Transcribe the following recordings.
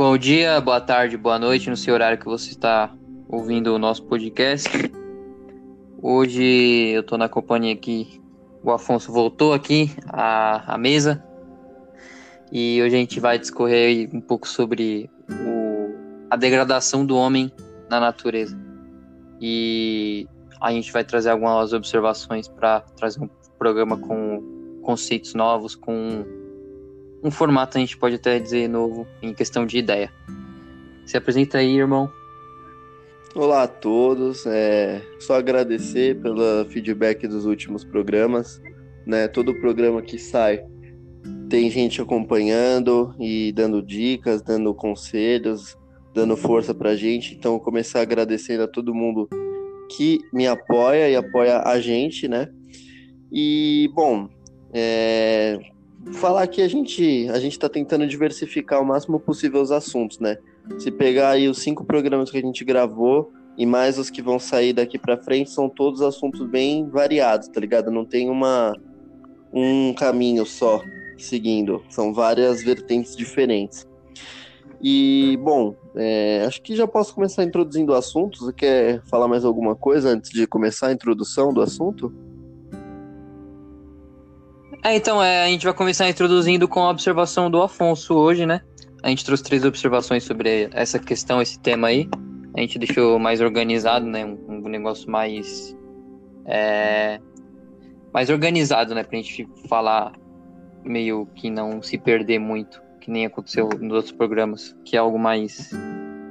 Bom dia, boa tarde, boa noite, no seu horário que você está ouvindo o nosso podcast. Hoje eu estou na companhia aqui, o Afonso voltou aqui à, à mesa e hoje a gente vai discorrer um pouco sobre o, a degradação do homem na natureza. E a gente vai trazer algumas observações para trazer um programa com conceitos novos, com um formato a gente pode até dizer novo em questão de ideia. Se apresenta aí, irmão. Olá a todos, é, só agradecer pelo feedback dos últimos programas, né? Todo programa que sai tem gente acompanhando e dando dicas, dando conselhos, dando força pra gente. Então, começar agradecendo a todo mundo que me apoia e apoia a gente, né? E, bom, é, falar que a gente a gente está tentando diversificar o máximo possível os assuntos, né? Se pegar aí os cinco programas que a gente gravou e mais os que vão sair daqui para frente, são todos assuntos bem variados, tá ligado? Não tem uma um caminho só seguindo, são várias vertentes diferentes. E, bom, é, acho que já posso começar introduzindo o assunto. Você quer falar mais alguma coisa antes de começar a introdução do assunto? É, então, é, a gente vai começar introduzindo com a observação do Afonso hoje, né? A gente trouxe três observações sobre essa questão, esse tema aí. A gente deixou mais organizado, né? Um, um negócio mais. É, mais organizado, né? Pra gente falar meio que não se perder muito, que nem aconteceu nos outros programas, que é algo mais,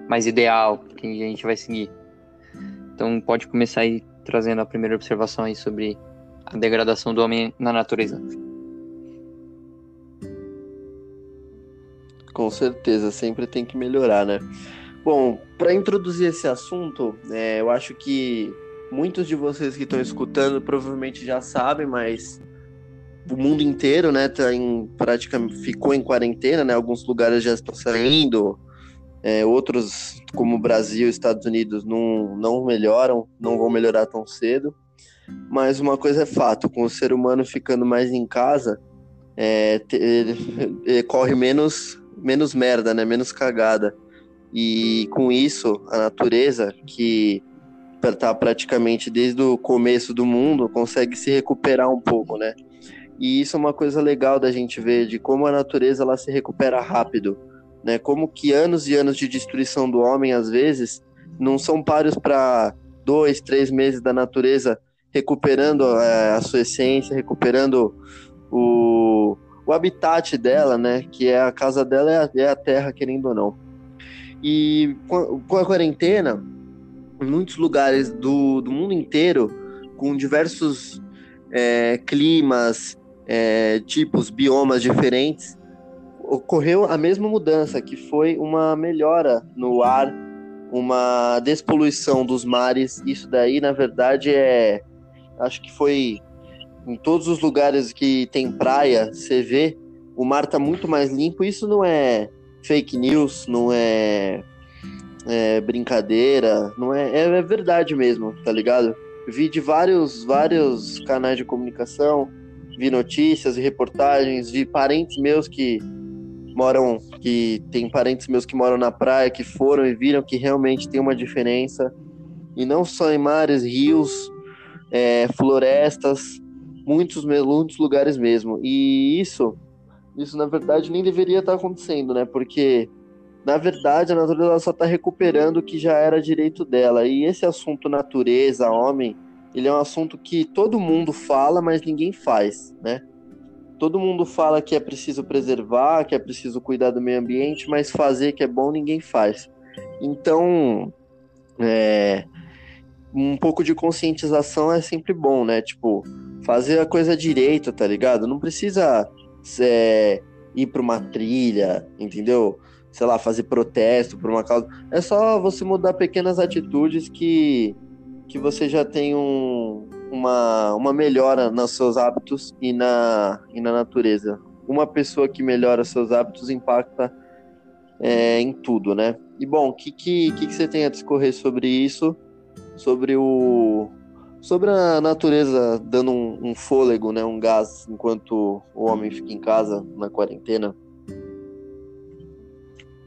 mais ideal que a gente vai seguir. Então, pode começar aí trazendo a primeira observação aí sobre a degradação do homem na natureza. Com certeza, sempre tem que melhorar, né? Bom, para introduzir esse assunto, é, eu acho que muitos de vocês que estão escutando provavelmente já sabem, mas o mundo inteiro, né, tá em praticamente ficou em quarentena, né? Alguns lugares já estão saindo, é, outros, como o Brasil Estados Unidos, não, não melhoram, não vão melhorar tão cedo. Mas uma coisa é fato, com o ser humano ficando mais em casa, é, te, corre menos, menos merda, né? Menos cagada. E com isso, a natureza, que está praticamente desde o começo do mundo, consegue se recuperar um pouco, né? E isso é uma coisa legal da gente ver, de como a natureza ela se recupera rápido, né? Como que anos e anos de destruição do homem, às vezes, não são páreos para dois, três meses da natureza recuperando é, a sua essência, recuperando o, o habitat dela, né? Que é a casa dela, é a, é a terra, querendo ou não. E com, com a quarentena, muitos lugares do, do mundo inteiro, com diversos é, climas, é, tipos, biomas diferentes, ocorreu a mesma mudança, que foi uma melhora no ar, uma despoluição dos mares. Isso daí, na verdade, é acho que foi em todos os lugares que tem praia, você vê, o mar tá muito mais limpo. Isso não é fake news, não é, é brincadeira, não é, é, é verdade mesmo, tá ligado? Vi de vários, vários canais de comunicação, vi notícias e reportagens, vi parentes meus que moram, que tem parentes meus que moram na praia, que foram e viram que realmente tem uma diferença. E não só em mares, rios, é, florestas, muitos, muitos lugares mesmo. E isso, isso na verdade nem deveria estar acontecendo, né? Porque na verdade a natureza só está recuperando o que já era direito dela. E esse assunto natureza, homem, ele é um assunto que todo mundo fala, mas ninguém faz, né? Todo mundo fala que é preciso preservar, que é preciso cuidar do meio ambiente, mas fazer que é bom ninguém faz. Então, é, um pouco de conscientização é sempre bom, né? Tipo, fazer a coisa direito, tá ligado? Não precisa é, ir para uma trilha, entendeu? Sei lá, fazer protesto por uma causa. É só você mudar pequenas atitudes que, que você já tem um, uma, uma melhora nos seus hábitos e na, e na natureza. Uma pessoa que melhora seus hábitos impacta é, em tudo, né? E bom, o que, que, que, que você tem a discorrer sobre isso? Sobre o sobre a natureza dando um, um, fôlego, né, um gás enquanto o homem fica em casa na quarentena.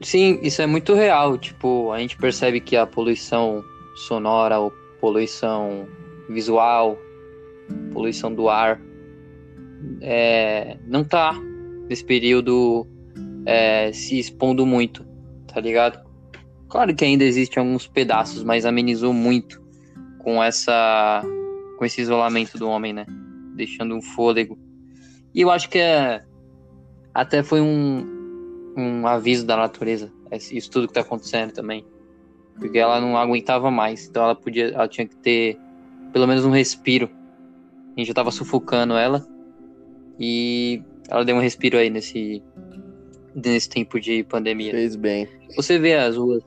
Sim, isso é muito real. Tipo, a gente percebe que a poluição sonora, ou poluição visual, poluição do ar, é, não tá nesse período é, se expondo muito, tá ligado? Claro que ainda existem alguns pedaços, mas amenizou muito com essa com esse isolamento do homem, né? Deixando um fôlego. E eu acho que é, até foi um, um aviso da natureza, isso tudo que tá acontecendo também. Porque ela não aguentava mais, então ela podia, ela tinha que ter pelo menos um respiro. A gente já tava sufocando ela e ela deu um respiro aí nesse nesse tempo de pandemia. Fez bem. Você vê as ruas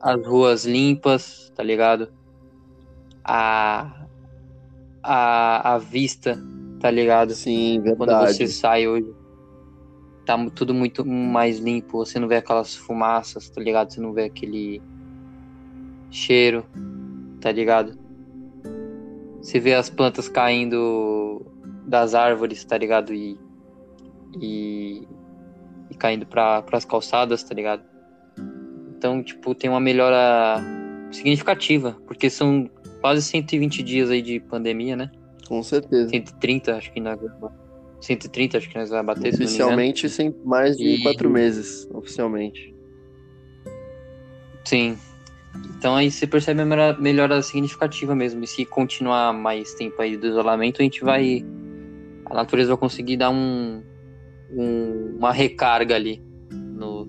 as ruas limpas, tá ligado? A a, a vista, tá ligado? Sim, verdade. Quando você sai hoje tá tudo muito mais limpo, você não vê aquelas fumaças, tá ligado? Você não vê aquele cheiro, tá ligado? Você vê as plantas caindo das árvores, tá ligado? E, e, e caindo para as calçadas, tá ligado? Então, tipo, tem uma melhora significativa, porque são quase 120 dias aí de pandemia, né? Com certeza. 130, acho que na 130, acho que nós vamos bater. Oficialmente, sem mais de e... quatro meses, oficialmente. Sim. Então aí você percebe a melhora, melhora significativa mesmo. E se continuar mais tempo aí do isolamento, a gente vai. A natureza vai conseguir dar um, um uma recarga ali no,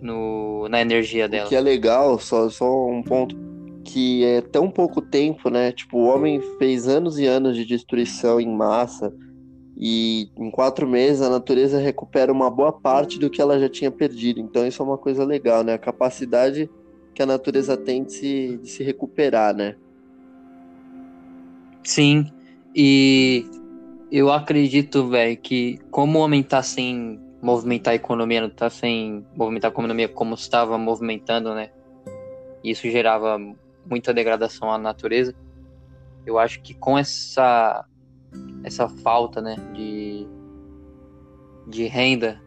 no, na energia dela. O que é legal, só, só um ponto, que é tão pouco tempo, né? Tipo, o homem fez anos e anos de destruição em massa e em quatro meses a natureza recupera uma boa parte do que ela já tinha perdido. Então isso é uma coisa legal, né? A capacidade que a natureza tem de se, de se recuperar, né? Sim, e eu acredito, velho, que como o homem tá sem movimentar a economia, não tá sem movimentar a economia como estava movimentando, né? Isso gerava muita degradação à natureza. Eu acho que com essa essa falta né, de, de renda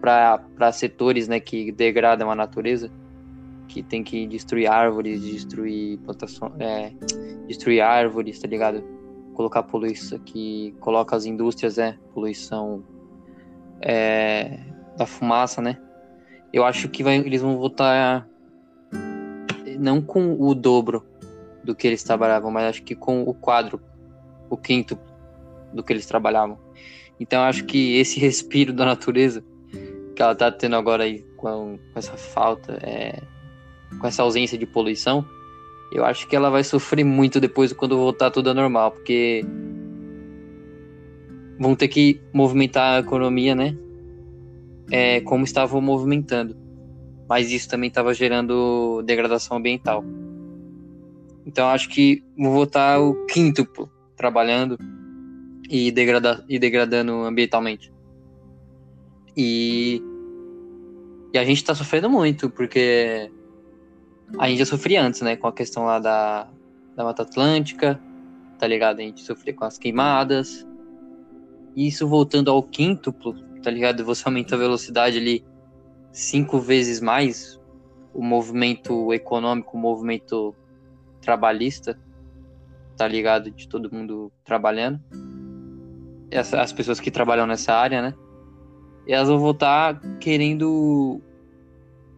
para setores né, que degradam a natureza, que tem que destruir árvores, destruir plantações, é, destruir árvores, tá ligado? Colocar poluição, que coloca as indústrias, né, poluição é, da fumaça, né? Eu acho que vai, eles vão voltar não com o dobro do que eles trabalhavam, mas acho que com o quadro o quinto do que eles trabalhavam. Então acho que esse respiro da natureza que ela tá tendo agora aí com, com essa falta, é, com essa ausência de poluição, eu acho que ela vai sofrer muito depois quando voltar tudo a normal, porque vão ter que movimentar a economia, né? É, como estavam movimentando. Mas isso também estava gerando degradação ambiental. Então acho que vou voltar o quinto trabalhando e, degrada, e degradando ambientalmente. E, e a gente tá sofrendo muito, porque a gente já sofria antes, né? Com a questão lá da, da Mata Atlântica, tá ligado? A gente sofria com as queimadas. E isso voltando ao quíntuplo, tá ligado? Você aumenta a velocidade ali cinco vezes mais, o movimento econômico, o movimento trabalhista tá ligado? De todo mundo trabalhando. Essa, as pessoas que trabalham nessa área, né? E elas vão voltar querendo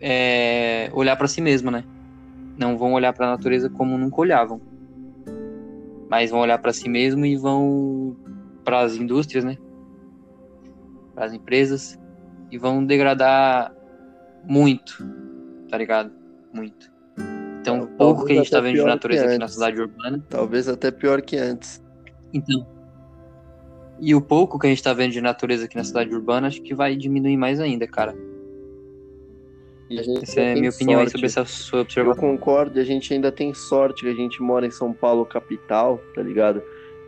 é, olhar para si mesmo, né? Não vão olhar para a natureza como nunca olhavam. Mas vão olhar para si mesmo e vão para as indústrias, né? Para as empresas e vão degradar muito, tá ligado? Muito. Então, um pouco que a gente está vendo de natureza aqui na cidade urbana. Talvez até pior que antes. Então. E o pouco que a gente está vendo de natureza aqui na cidade urbana, acho que vai diminuir mais ainda, cara. Essa é a minha opinião sobre essa sua observação. Eu concordo, a gente ainda tem sorte que a gente mora em São Paulo, capital, tá ligado?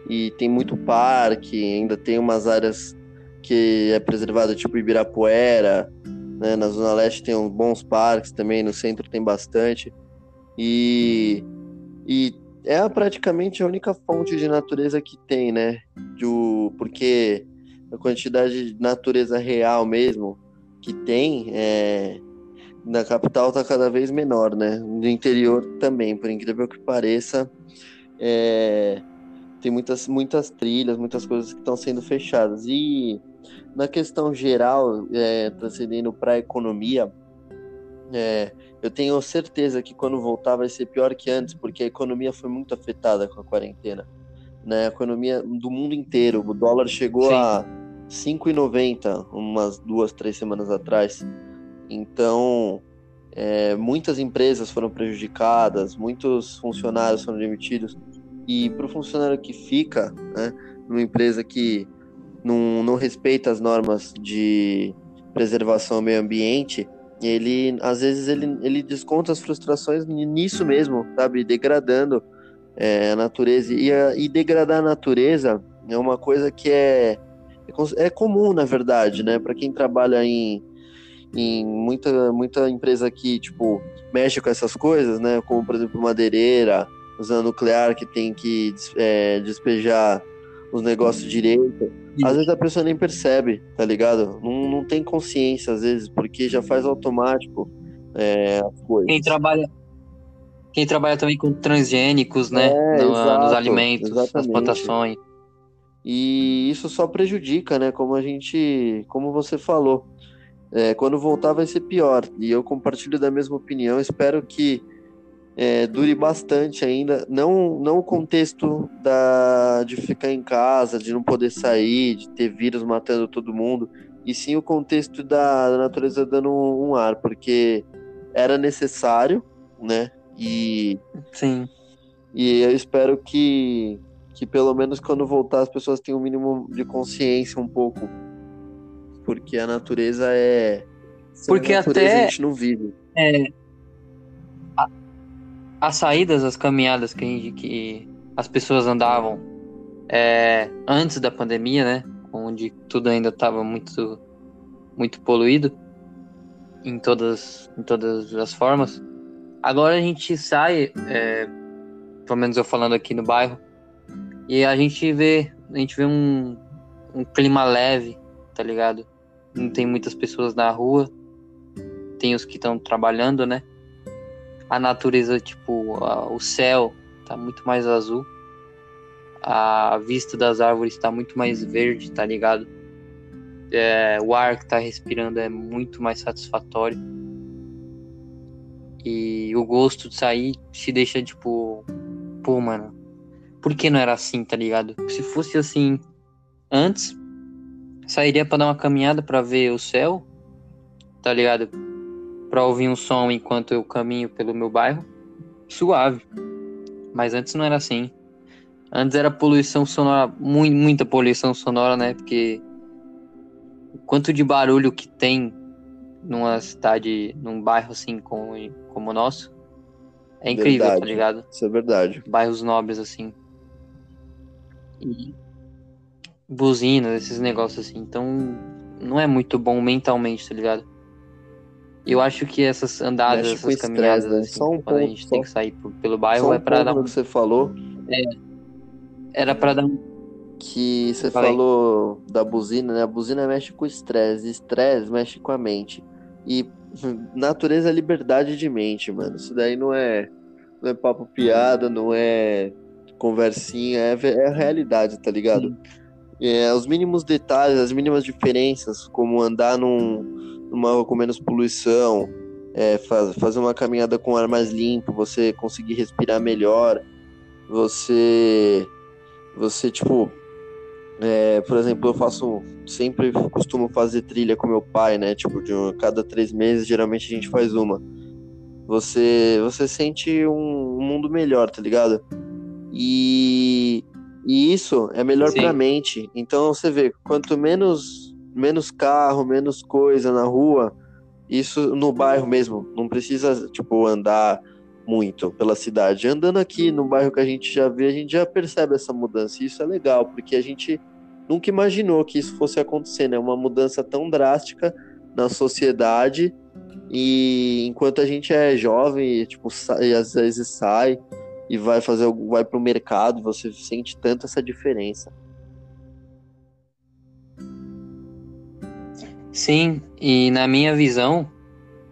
E tem muito parque, ainda tem umas áreas que é preservada, tipo Ibirapuera, né? Na Zona Leste tem uns bons parques também, no centro tem bastante. E, e é praticamente a única fonte de natureza que tem, né? Do, porque a quantidade de natureza real mesmo que tem, é, na capital está cada vez menor, né? No interior também, por incrível que pareça, é, tem muitas, muitas trilhas, muitas coisas que estão sendo fechadas. E na questão geral, é, transcendendo para a economia, é, eu tenho certeza que quando voltar vai ser pior que antes, porque a economia foi muito afetada com a quarentena. Né? A economia do mundo inteiro. O dólar chegou Sim. a 5,90 umas duas, três semanas atrás. Então, é, muitas empresas foram prejudicadas, muitos funcionários foram demitidos. E para o funcionário que fica, né, numa empresa que não, não respeita as normas de preservação ao meio ambiente, ele às vezes ele, ele desconta as frustrações nisso mesmo, sabe? Degradando é, a natureza. E, a, e degradar a natureza é uma coisa que é, é, é comum, na verdade, né? Para quem trabalha em, em muita, muita empresa que, tipo, mexe com essas coisas, né? Como, por exemplo, madeireira, usando nuclear, que tem que é, despejar os negócios direito. Às vezes a pessoa nem percebe, tá ligado? Não, não tem consciência, às vezes, porque já faz automático é, as coisas. Quem trabalha, quem trabalha também com transgênicos, né? É, no, exato, nos alimentos, exatamente. nas plantações. E isso só prejudica, né? Como a gente. Como você falou. É, quando voltar vai ser pior. E eu compartilho da mesma opinião. Espero que é, dure bastante ainda. Não, não o contexto da, de ficar em casa, de não poder sair, de ter vírus matando todo mundo, e sim o contexto da, da natureza dando um, um, ar, porque era necessário, né? E. Sim. E eu espero que, que pelo menos quando voltar as pessoas tenham um mínimo de consciência um pouco. Porque a natureza é. Porque a natureza até. A gente não vive. É, as saídas, as caminhadas que, que as pessoas andavam é, antes da pandemia, né? Onde tudo ainda estava muito, muito poluído em todas, em todas as formas. Agora a gente sai, é, pelo menos eu falando aqui no bairro, e a gente vê, a gente vê um, um clima leve, tá ligado? Não tem muitas pessoas na rua, tem os que estão trabalhando, né? A natureza, tipo, a, o céu tá muito mais azul. A vista das árvores está muito mais verde, tá ligado? É, o ar que tá respirando é muito mais satisfatório. E o gosto de sair se deixa tipo, pô, mano, por que não era assim, tá ligado? Se fosse assim antes, sairia para dar uma caminhada para ver o céu, tá ligado? Para ouvir um som enquanto eu caminho pelo meu bairro, suave. Mas antes não era assim. Antes era poluição sonora, muita poluição sonora, né? Porque o quanto de barulho que tem numa cidade, num bairro assim como, como o nosso, é incrível, tá verdade. tá ligado? Isso é verdade. Bairros nobres, assim. E buzinas, esses negócios assim. Então, não é muito bom mentalmente, tá ligado? Eu acho que essas andadas, Mexe essas caminhadas, né? assim, um quando ponto, a gente só... tem que sair pelo bairro, só um é pra dar um... que você falou. É, era pra dar Que você Falei. falou da buzina, né? A buzina mexe com estresse, estresse mexe com a mente. E natureza é liberdade de mente, mano. Isso daí não é, não é papo piada, não é conversinha, é, é a realidade, tá ligado? É, os mínimos detalhes, as mínimas diferenças, como andar num numa rua com menos poluição, é, faz, fazer uma caminhada com ar mais limpo, você conseguir respirar melhor, você, você tipo, é, por exemplo, eu faço, sempre costumo fazer trilha com meu pai, né, tipo, de um, cada três meses, geralmente a gente faz uma. Você, você sente um, um mundo melhor, tá ligado? E, e isso é melhor Sim. pra mente. Então você vê, quanto menos menos carro, menos coisa na rua, isso no bairro mesmo, não precisa, tipo, andar muito pela cidade. Andando aqui no bairro que a gente já vê, a gente já percebe essa mudança. E isso é legal, porque a gente nunca imaginou que isso fosse acontecer, né? Uma mudança tão drástica na sociedade. E enquanto a gente é jovem, tipo, sai, às vezes sai e vai fazer vai pro mercado, você sente tanto essa diferença. Sim, e na minha visão,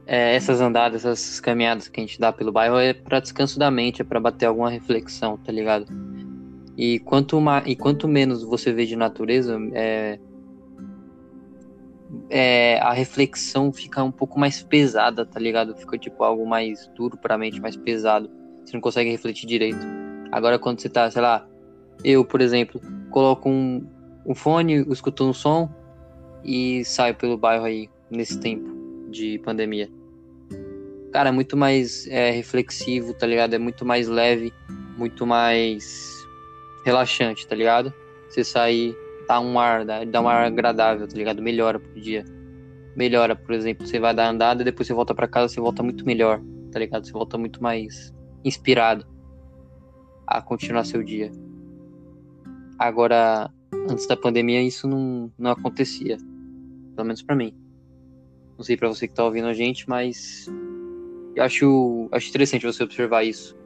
é, essas andadas, essas caminhadas que a gente dá pelo bairro é para descanso da mente, é para bater alguma reflexão, tá ligado? E quanto, uma, e quanto menos você vê de natureza, é, é, a reflexão fica um pouco mais pesada, tá ligado? Fica tipo algo mais duro pra mente, mais pesado. Você não consegue refletir direito. Agora quando você tá, sei lá, eu, por exemplo, coloco um, um fone, escuto um som e saio pelo bairro aí nesse tempo de pandemia. Cara, é muito mais é, reflexivo, tá ligado? É muito mais leve, muito mais relaxante, tá ligado? Você sair dá um ar, dá, dá um ar agradável, tá ligado? Melhora pro dia. Melhora, por exemplo, você vai dar andada, depois você volta para casa, você volta muito melhor, tá ligado? Você volta muito mais inspirado a continuar seu dia. Agora, antes da pandemia, isso não, não acontecia. Pelo menos para mim. Não sei para você que tá ouvindo a gente, mas eu acho, acho interessante você observar isso.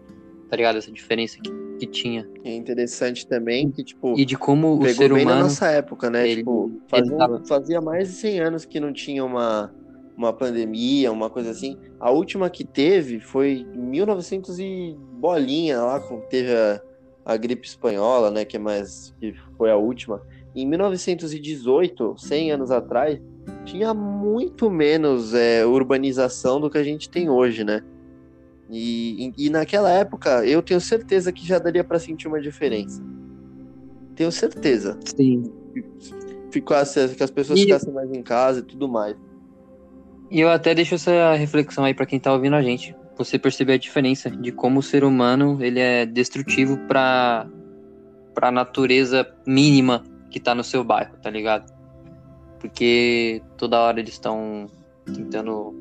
Tá ligado? Essa diferença que que tinha. É interessante também que, tipo. E de como o ser humano. na nossa época, né? Ele, tipo, fazia, tava... fazia mais de 100 anos que não tinha uma, uma pandemia, uma coisa assim. A última que teve foi em 1900 e bolinha, lá, teve a, a gripe espanhola, né? Que é mais. que foi a última. Em 1918, 100 anos atrás, tinha muito menos é, urbanização do que a gente tem hoje, né? E, e, naquela época, eu tenho certeza que já daria para sentir uma diferença. Tenho certeza. Sim. Ficasse, que as pessoas e... ficassem mais em casa e tudo mais. E eu até deixo essa reflexão aí para quem tá ouvindo a gente. Você perceber a diferença de como o ser humano ele é destrutivo para para a natureza mínima que tá no seu bairro, tá ligado? Porque toda hora eles estão tentando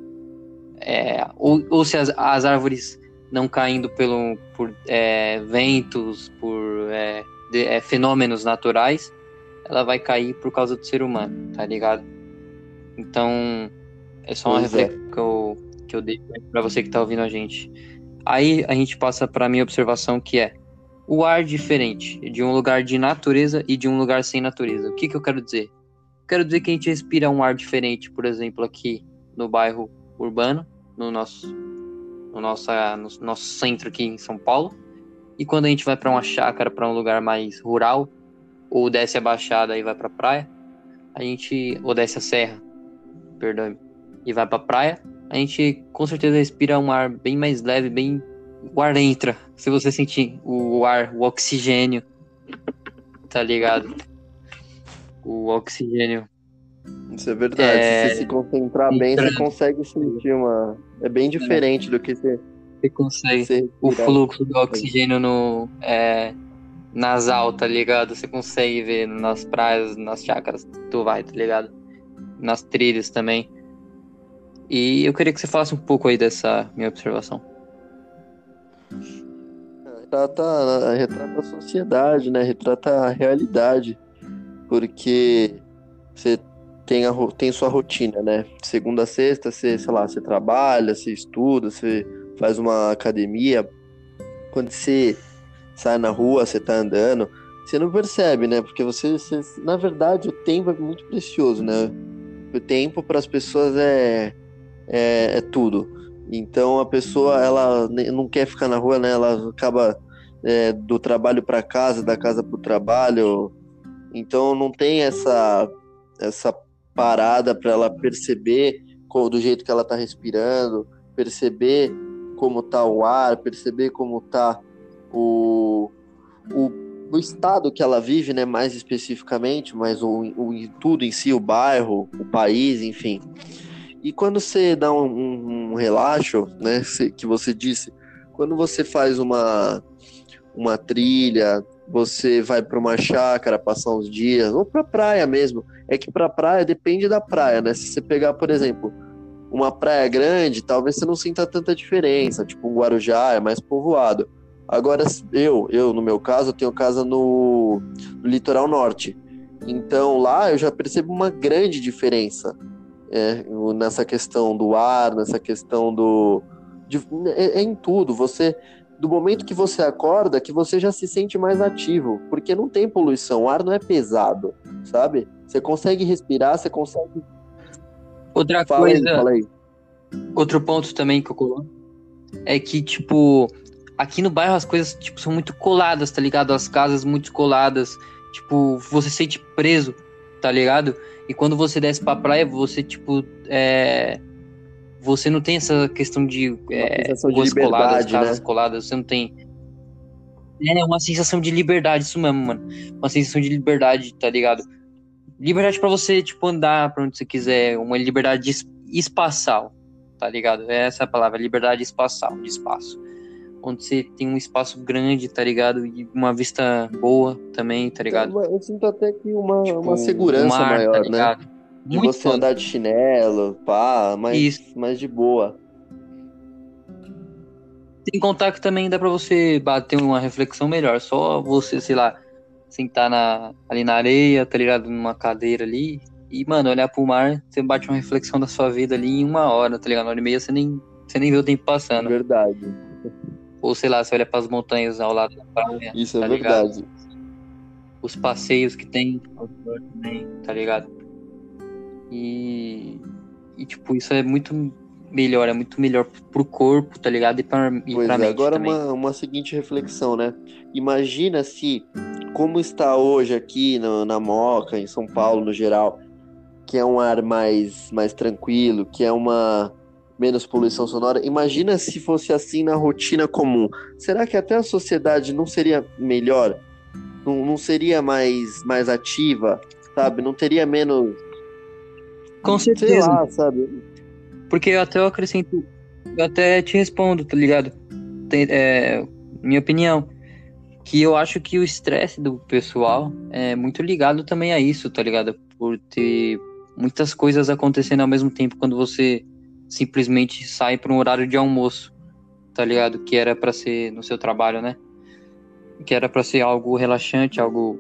é, ou, ou, se as, as, árvores não caindo pelo, por é, ventos, por é, de, é, fenômenos naturais, ela vai cair por causa do ser humano, tá ligado? Então, é só uma é. reflexão que eu, que eu dei pra você que tá ouvindo a gente. Aí a gente passa pra minha observação que é o ar diferente de um lugar de natureza e de um lugar sem natureza. O que, que eu quero dizer? Quero dizer que a gente respira um ar diferente, por exemplo, aqui no bairro urbano, no nosso, no, nossa, no nosso centro aqui em São Paulo. E quando a gente vai para uma chácara, para um lugar mais rural, ou desce a baixada e vai para praia, a gente ou desce a serra, perdão, e vai para praia, a gente com certeza respira um ar bem mais leve, bem o ar entra, se você sentir o ar, o oxigênio, tá ligado? O oxigênio isso é verdade. É... Se você se concentrar bem, você consegue sentir uma. É bem diferente do que você. Você consegue. Você o fluxo do oxigênio no. É, nasal, tá ligado? Você consegue ver nas praias, nas chácaras tu vai, tá ligado? Nas trilhas também. E eu queria que você falasse um pouco aí dessa minha observação. Retrata, retrata a sociedade, né? Retrata a realidade. Porque você tem, a, tem sua rotina, né? Segunda a sexta, você, sei lá, você trabalha, você estuda, você faz uma academia. Quando você sai na rua, você tá andando, você não percebe, né? Porque você, você na verdade, o tempo é muito precioso, né? O tempo para as pessoas é, é, é tudo. Então a pessoa, ela não quer ficar na rua, né? Ela acaba é, do trabalho para casa, da casa para o trabalho. Então não tem essa essa parada para ela perceber do jeito que ela está respirando, perceber como tá o ar, perceber como tá o, o, o, estado que ela vive, né, mais especificamente, mas o, o tudo em si, o bairro, o país, enfim. E quando você dá um, um, um relaxo, né, que você disse, quando você faz uma uma trilha, você vai para uma chácara passar uns dias, ou para praia mesmo. É que para praia depende da praia, né? Se você pegar, por exemplo, uma praia grande, talvez você não sinta tanta diferença, tipo um Guarujá é mais povoado. Agora eu, eu no meu caso, eu tenho casa no, no litoral norte. Então lá eu já percebo uma grande diferença é, nessa questão do ar, nessa questão do de, é, é em tudo. Você do momento que você acorda, que você já se sente mais ativo, porque não tem poluição, o ar não é pesado, sabe? Você consegue respirar, você consegue Outra Fala aí, coisa, fala aí. outro ponto também que eu coloco é que, tipo, aqui no bairro as coisas, tipo, são muito coladas, tá ligado? As casas muito coladas. Tipo, você se sente preso, tá ligado? E quando você desce pra praia, você, tipo, é... Você não tem essa questão de é, ruas coladas, liberdade, casas né? coladas, você não tem. É uma sensação de liberdade, isso mesmo, mano. Uma sensação de liberdade, tá ligado? Liberdade pra você, tipo, andar pra onde você quiser, uma liberdade es- espacial, tá ligado? É essa a palavra, liberdade espacial, de espaço. Onde você tem um espaço grande, tá ligado? E uma vista boa também, tá ligado? Eu sinto até que uma, Tipo, uma segurança mar, tá maior, né? ligado? De Muito você foda. andar de chinelo, pá, mais, Isso. mais de boa. Sem contar que também dá pra você bater uma reflexão melhor. Só você, sei lá, sentar na, ali na areia, tá ligado? Numa cadeira ali. E, mano, olhar pro mar, você bate uma reflexão da sua vida ali em uma hora, tá ligado? Uma hora e meia você nem, você nem vê o tempo passando. Verdade. Ou sei lá, você olha pras montanhas ao lado da praia, Isso tá é ligado? verdade. os passeios que tem também, tá ligado? E, e tipo, isso é muito melhor, é muito melhor pro corpo, tá ligado? E pra, e Pois pra é, mente agora também. uma, uma seguinte reflexão, né? Imagina se, como está hoje aqui no- na Moca, em São Paulo no geral, que é um ar mais, mais tranquilo, que é uma menos poluição sonora, imagina se fosse assim na rotina comum. Será que até a sociedade não seria melhor? Não, não seria mais, mais ativa, sabe? Não teria menos, Com certeza. lá, sabe? Porque eu até acrescento, eu até te respondo, tá ligado? Tem- é, minha opinião, que eu acho que o estresse do pessoal é muito ligado também a isso, tá ligado? Por ter muitas coisas acontecendo ao mesmo tempo quando você simplesmente sai para um horário de almoço, tá ligado? Que era pra ser no seu trabalho, né? Que era pra ser algo relaxante, algo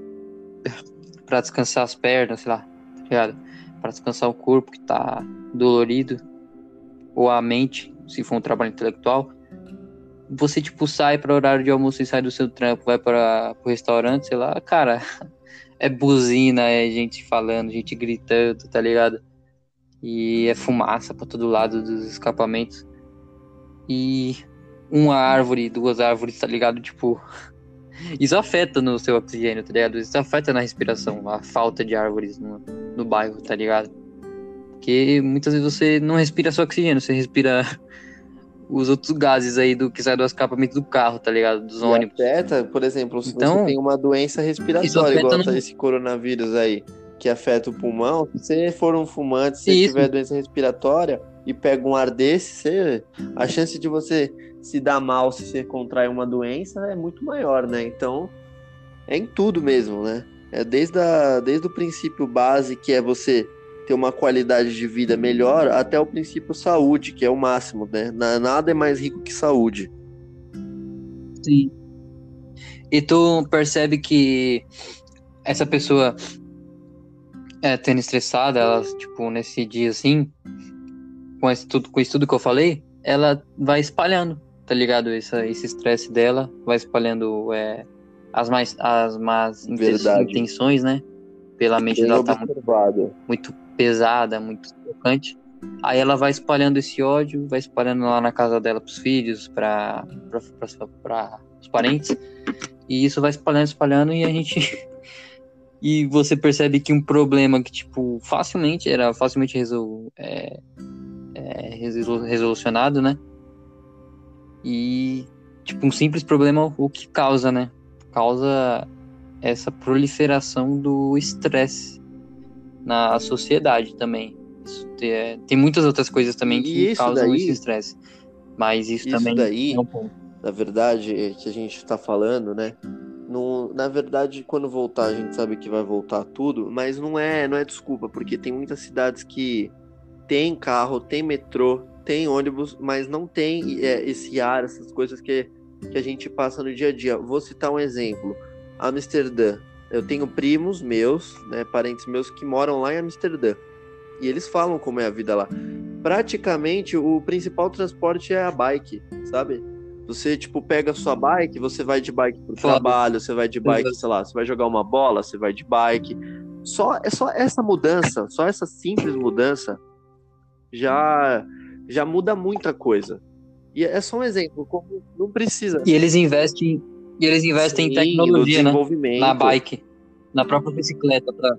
pra descansar as pernas, sei lá, tá ligado? Pra descansar o corpo que tá dolorido ou a mente, se for um trabalho intelectual, você tipo sai para horário de almoço e sai do seu trampo, vai para o restaurante, sei lá, cara, é buzina, é gente falando, gente gritando, tá ligado? E é fumaça para todo lado dos escapamentos. E uma árvore, duas árvores, tá ligado? Tipo, isso afeta no seu oxigênio, tá ligado? Isso afeta na respiração, a falta de árvores no, no bairro, tá ligado? Porque muitas vezes você não respira só oxigênio, você respira os outros gases aí do que sai do escapamento do carro, tá ligado? Dos E ônibus. afeta, por exemplo, se Então, você tem uma doença respiratória, igual no- esse coronavírus aí, que afeta o pulmão, se você for um fumante, se Isso. tiver doença respiratória e pega um ar desse, você- a chance de você se dar mal se você contrai uma doença é muito maior, né? Então, é em tudo mesmo, né? É desde, a, desde o princípio base, que é você ter uma qualidade de vida melhor, até o princípio saúde, que é o máximo, né? Na- Nada é mais rico que saúde. Sim. E tu percebe que essa pessoa é tendo estressada, ela, tipo, nesse dia assim, com esse tudo, com isso tudo que eu falei, ela vai espalhando, tá ligado? Essa, esse estresse dela vai espalhando é, as mais as más Verdade. intenções, né? Pela mente Bem dela tá muito muito pesada, muito tocante. Aí ela vai espalhando esse ódio, vai espalhando lá na casa dela pros filhos, para para os parentes. E isso vai espalhando, espalhando e a gente e você percebe que um problema que tipo facilmente era facilmente resol... é... é, resolu- resolucionado, né? E tipo um simples problema o que causa, né? Causa essa proliferação do estresse na sociedade também. Isso tem, tem muitas outras coisas também que isso causam daí- esse estresse. Mas isso, Isso também daí- é um ponto. na verdade, é que a gente está falando, né? No, na verdade, quando voltar, a gente sabe que vai voltar tudo, mas não é, não é desculpa, porque tem muitas cidades que tem carro, tem metrô, tem ônibus, mas não tem é, esse ar, essas coisas que, que a gente passa no dia a dia. Vou citar um exemplo: Amsterdã. Eu tenho primos meus, né, parentes meus que moram lá em Amsterdã. E eles falam como é a vida lá. Praticamente o principal transporte é a bike, sabe? Você, tipo, pega a sua bike, você vai de bike pro Foda. trabalho, você vai de bike, Exato. sei lá, você vai jogar uma bola, você vai de bike. Só, é só essa mudança, só essa simples mudança já, já muda muita coisa. E é só um exemplo, como não precisa. E eles investem, e eles investem Sim, em tecnologia, no né? Na bike, na própria bicicleta, pra,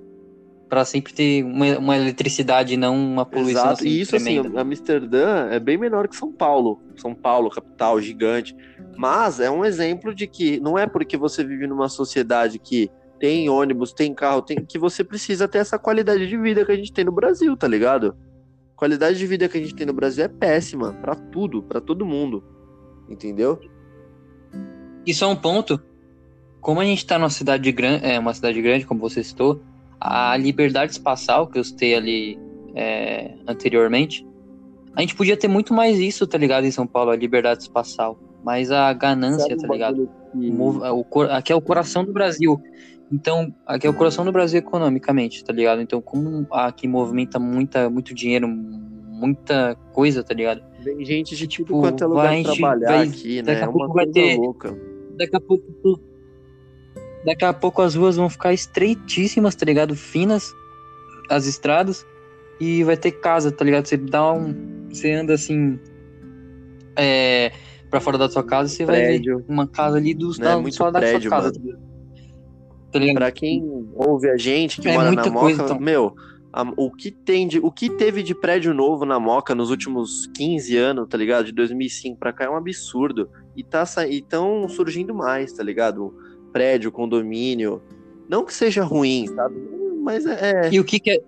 pra sempre ter uma, uma eletricidade, não uma poluição Exato, assim, e isso tremenda. assim, Amsterdã é bem menor que São Paulo. São Paulo, capital, gigante. Mas é um exemplo de que não é porque você vive numa sociedade que tem ônibus, tem carro, tem que você precisa ter essa qualidade de vida que a gente tem no Brasil, tá ligado? A qualidade de vida que a gente tem no Brasil é péssima pra tudo, pra todo mundo. Entendeu? Isso é um ponto. Como a gente tá numa cidade grande, é, uma cidade grande, como você citou, a liberdade espacial que eu citei ali é, anteriormente, a gente podia ter muito mais isso, tá ligado, em São Paulo, a liberdade espacial. Mas a ganância, Sabe tá ligado? que- O aqui é o coração do Brasil. Então, aqui é o coração do Brasil economicamente, tá ligado? Então, como aqui movimenta muita, muito dinheiro, muita coisa, tá ligado? Vem gente de Tipo, quanto é lugar vai- trabalhar vai- aqui, daqui né? a É uma pouco vai ter- louca. Daqui a pouco. Daqui a pouco as ruas vão ficar estreitíssimas, tá ligado? Finas, as estradas, e vai ter casa, tá ligado? Você dá um. Você anda assim. É. Pra fora da sua casa, você vai ver Prédio. uma casa ali do, Né, da, muito só da prédio, sua casa. mano. tá ligado? Tá ligado? Pra quem ouve a gente que É mora na muita Moca, coisa, então. meu, o que tem de, o que teve de prédio novo na Moca nos últimos 15 anos, tá ligado? De 2005 pra cá é um absurdo. E tá e tão surgindo mais, tá ligado? Prédio, condomínio, não que seja ruim, sabe? Mas é, é- E o que que é...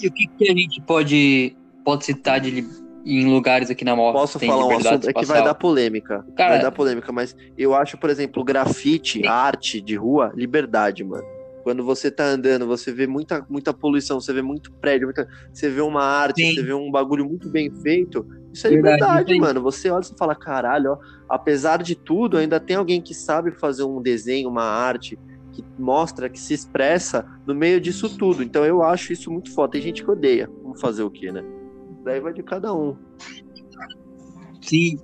E o que que a gente pode, pode citar de, em lugares aqui na Moca? posso falar um assunto é que vai dar polêmica. Cara- vai dar polêmica, mas eu acho, por exemplo, grafite, arte de rua, liberdade, mano. Quando você tá andando, você vê muita, muita poluição, você vê muito prédio, muita- você vê uma arte, Sim. você vê um bagulho muito bem feito. Isso é Verdade, liberdade, mano. Você olha e fala, caralho, ó, apesar de tudo, ainda tem alguém que sabe fazer um desenho, uma arte, que mostra, que se expressa no meio disso tudo. Então eu acho isso muito foda. Tem gente que odeia. Vamos fazer o quê, né? Daí vai de cada um. Sim.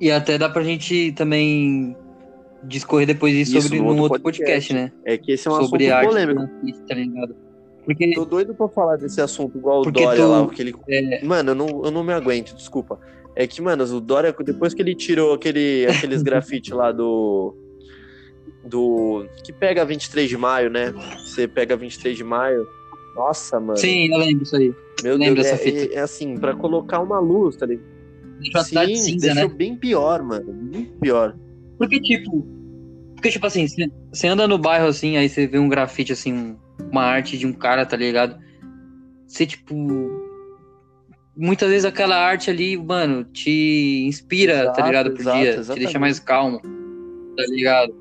E até dá pra gente também discorrer depois disso Isso, sobre num outro podcast. podcast, né? É que esse é um sobre assunto polêmico. tá ligado? Porque Tô doido pra falar desse assunto, igual o Porque Dória tu- lá, aquele. é, Mano, eu não, eu não me aguento, desculpa. É que, mano, o Dória, depois que ele tirou aquele, aqueles grafite lá do. Do. Que pega 23 de maio, né? Você pega 23 de maio. Nossa, mano. sim, eu lembro isso aí. Meu lembro Deus, dessa é, fita. é, é assim, pra colocar uma luz, tá ligado? Deixa a cidade Sim, cinza, deixou né? bem pior, mano. Muito pior. Porque, tipo. Porque, tipo assim, você anda no bairro assim, aí você vê um grafite, assim, um- uma arte de um cara, tá ligado? Você, tipo. Muitas vezes aquela arte ali, mano, te inspira, Exato, tá ligado? Pro exato, dia. Te exatamente. deixa mais calmo, tá ligado?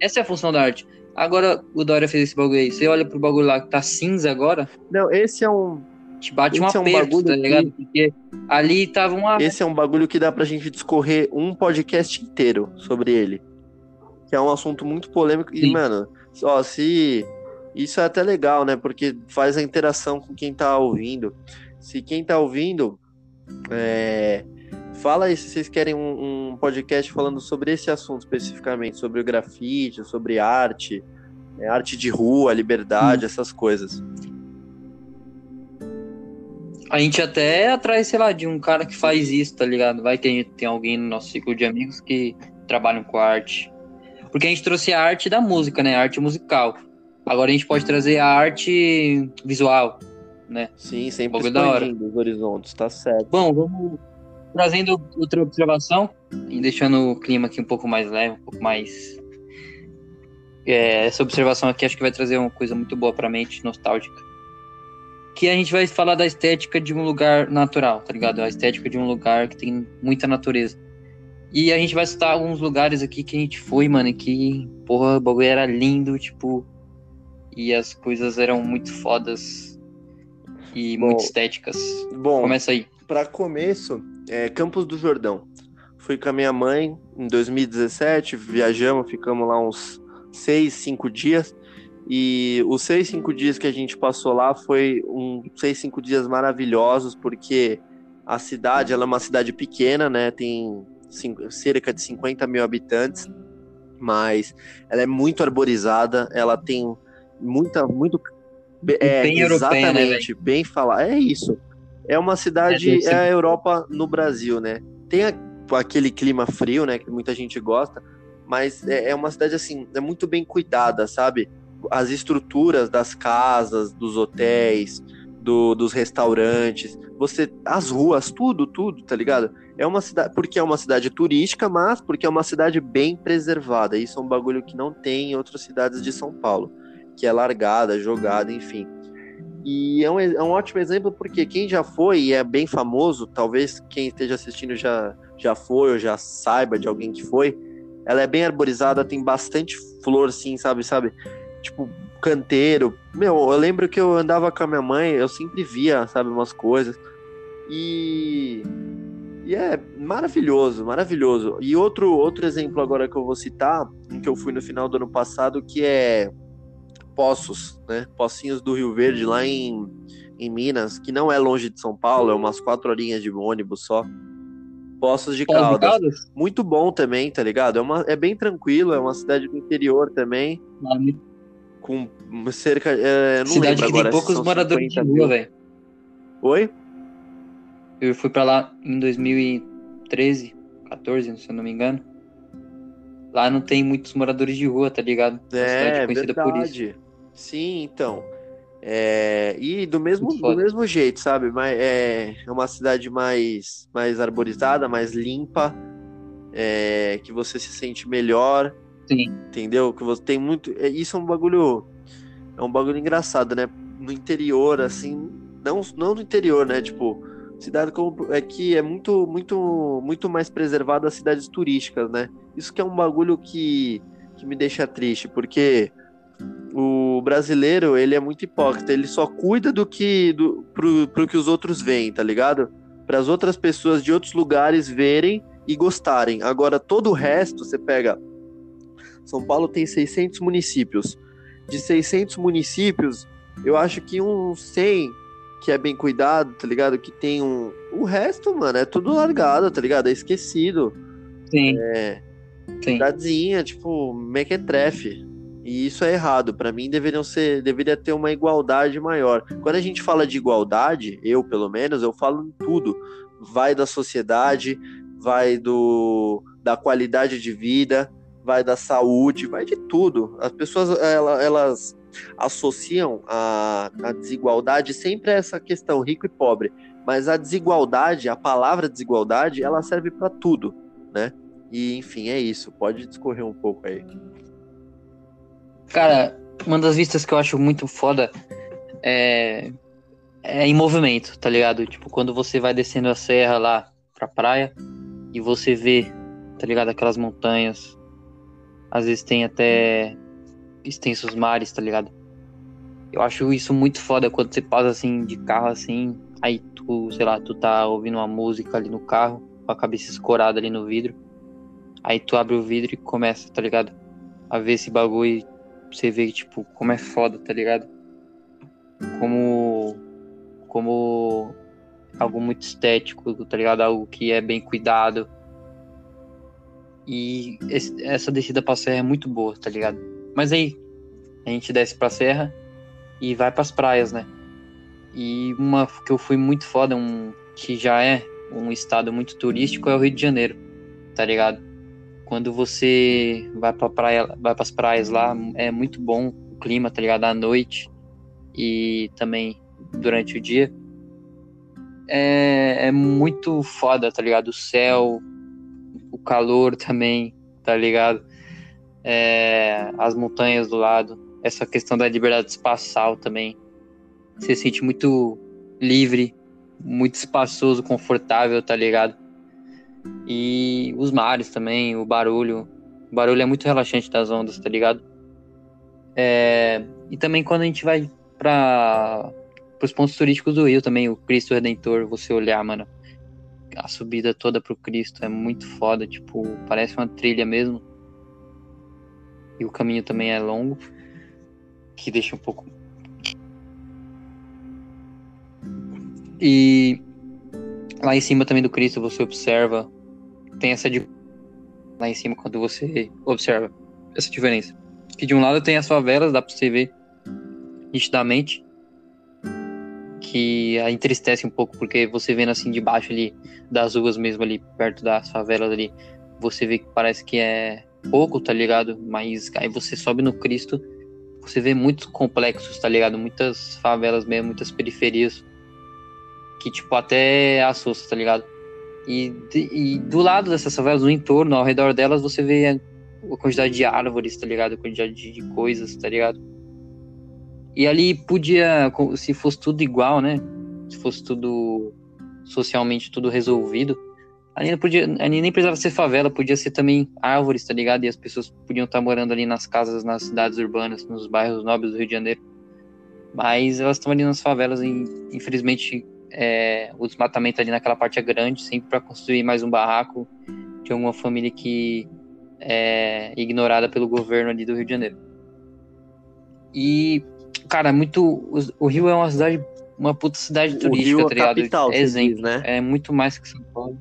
Essa é a função da arte. Agora o Dória fez esse bagulho aí. Você olha pro bagulho lá que tá cinza agora, Não, esse é um. te bate um Esse é um aperto, bagulho tá que- ligado? Porque ali tava uma. Esse é um bagulho que dá pra gente discorrer um podcast inteiro sobre ele. Que é um assunto muito polêmico. E, Sim. mano, ó, se. Isso é até legal, né? Porque faz a interação com quem tá ouvindo. Se quem tá ouvindo. é, Fala aí se vocês querem um, um podcast falando sobre esse assunto especificamente, sobre o grafite, sobre arte, é, arte de rua, liberdade, essas coisas. A gente até é atrás, sei lá, de um cara que faz isso, tá ligado? Vai que a gente tem alguém no nosso ciclo de amigos que trabalham com arte. Porque a gente trouxe a arte da música, né? A arte musical. Agora a gente pode trazer a arte visual, né? Sim, sempre Bagulho da hora. os horizontes, tá certo. Bom, vamos trazendo outra observação e deixando o clima aqui um pouco mais leve, um pouco mais. É, essa observação aqui acho que vai trazer uma coisa muito boa pra mente, nostálgica. Que a gente vai falar da estética de um lugar natural, tá ligado? A estética de um lugar que tem muita natureza. E a gente vai citar alguns lugares aqui que a gente foi, mano, e que, porra, o bagulho era lindo, tipo. E as coisas eram muito fodas e Bom, muito estéticas. Bom, Começa aí. Para começo, é, Campos do Jordão. Fui com a minha mãe em 2017, viajamos, ficamos lá uns seis, cinco dias. E os seis, cinco dias que a gente passou lá foi um seis, cinco dias maravilhosos, porque a cidade ela é uma cidade pequena, né? Tem cinco- cerca de 50 mil habitantes, mas ela é muito arborizada, ela tem muita, muito. É, Bem europeia, né, exatamente, bem falar. É isso. é uma cidade, é, é a Europa no Brasil, né? Tem a, aquele clima frio, né, que muita gente gosta, mas é, é uma cidade assim, é muito bem cuidada, sabe? As estruturas das casas, dos hotéis, do, dos restaurantes, você, as ruas, tudo, tudo, tá ligado? É uma cidade, porque é uma cidade turística, mas porque é uma cidade bem preservada. Isso é um bagulho que não tem em outras cidades de São Paulo, que é largada, jogada, enfim. E é um, é um ótimo exemplo porque quem já foi e é bem famoso, talvez quem esteja assistindo já, já foi ou já saiba de alguém que foi, ela é bem arborizada, tem bastante flor, assim, sabe, sabe? Tipo, canteiro. Meu, eu lembro que eu andava com a minha mãe, eu sempre via, sabe, umas coisas. E e é maravilhoso, maravilhoso. E outro, outro exemplo agora que eu vou citar, que eu fui no final do ano passado, que é Poços, né? Pocinhos do Rio Verde, lá em, em Minas, que não é longe de São Paulo, é umas quatro horinhas de ônibus só. Poços de Caldas. Caldas. Muito bom também, tá ligado? É, uma, é bem tranquilo, é uma cidade do interior também. Com cerca. É, cidade que agora, tem poucos moradores de rua, velho. Oi? Eu fui para lá em 2013, 14, se eu não me engano. Lá não tem muitos moradores de rua, tá ligado? É, verdade. Sim, então. É, e do mesmo, do mesmo jeito, sabe? Mas é, é uma cidade mais, mais arborizada, mais limpa, é, que você se sente melhor. Sim. Entendeu? Que você tem muito. É, isso é um bagulho. É um bagulho engraçado, né? No interior, assim. Não, não no interior, né? Tipo, cidade como é que é muito muito muito mais preservada as cidades turísticas, né? Isso que é um bagulho que, que me deixa triste, porque o brasileiro, ele é muito hipócrita, ele só cuida do que do pro, pro que os outros veem, tá ligado? Para as outras pessoas de outros lugares verem e gostarem. Agora todo o resto, você pega São Paulo tem 600 municípios. De 600 municípios, eu acho que uns 100 que é bem cuidado, tá ligado? Que tem um. O resto, mano, é tudo largado, tá ligado? É esquecido. Sim. É. Sim. Cidadezinha, tipo, mequetrefe. E isso é errado. Para mim, deveriam ser, deveria ter uma igualdade maior. Quando a gente fala de igualdade, eu pelo menos, eu falo em tudo. Vai da sociedade, vai do da qualidade de vida, vai da saúde, vai de tudo. As pessoas elas, elas associam a, a desigualdade sempre a essa questão rico e pobre, mas a desigualdade, a palavra desigualdade, ela serve para tudo, né? E enfim, é isso. Pode discorrer um pouco aí. Cara, uma das vistas que eu acho muito foda é, é em movimento, tá ligado? Tipo, quando você vai descendo a serra lá pra praia e você vê, tá ligado? Aquelas montanhas. Às vezes tem até extensos mares, tá ligado? Eu acho isso muito foda quando você passa assim de carro assim, aí tu, sei lá, tu tá ouvindo uma música ali no carro, com a cabeça escorada ali no vidro. Aí tu abre o vidro e começa, tá ligado? A ver esse bagulho e você vê, tipo, como é foda, tá ligado? Como. Como. Algo muito estético, tá ligado? Algo que é bem cuidado. E esse, essa descida pra serra é muito boa, tá ligado? Mas aí, a gente desce pra serra e vai pras praias, né? E uma que eu fui muito foda, um que já é um estado muito turístico, é o Rio de Janeiro, tá ligado? Quando você vai pra praia, vai pras praias lá, é muito bom o clima, tá ligado? À noite e também durante o dia. É, é muito foda, tá ligado? O céu, o calor também, tá ligado? É, as montanhas do lado, essa questão da liberdade espacial também. Você se sente muito livre, muito espaçoso, confortável, tá ligado? E os mares também, o barulho. O barulho é muito relaxante das ondas, tá ligado? É, e também quando a gente vai para os pontos turísticos do Rio também, o Cristo Redentor, você olhar, mano, a subida toda pro Cristo é muito foda, tipo, parece uma trilha mesmo e o caminho também é longo, que deixa um pouco. E lá em cima também do Cristo você observa, tem essa lá em cima quando você observa essa diferença. Que de um lado tem as favelas, dá pra você ver nitidamente que que entristece um pouco, porque você vendo assim debaixo ali das ruas mesmo ali, perto das favelas ali, você vê que parece que é pouco, tá ligado? Mas aí você sobe no Cristo, você vê muitos complexos, tá ligado? Muitas favelas mesmo, muitas periferias que, tipo, até assusta, tá ligado? E, e do lado dessas favelas, no entorno, ao redor delas, você vê a quantidade de árvores, tá ligado? A quantidade de coisas, tá ligado? E ali podia, se fosse tudo igual, né? Se fosse tudo socialmente tudo resolvido, ali não podia, ali nem precisava ser favela, podia ser também árvores, tá ligado? E as pessoas podiam estar morando ali nas casas, nas cidades urbanas, nos bairros nobres do Rio de Janeiro. Mas elas estão ali nas favelas e infelizmente é, o desmatamento ali naquela parte é grande, sempre para construir mais um barraco de alguma família que é ignorada pelo governo ali do Rio de Janeiro. E, cara, muito. O, o Rio é uma cidade, uma puta cidade turística, Rio é tá ligado? Capital, é exemplo, diz, né? É muito mais que São Paulo.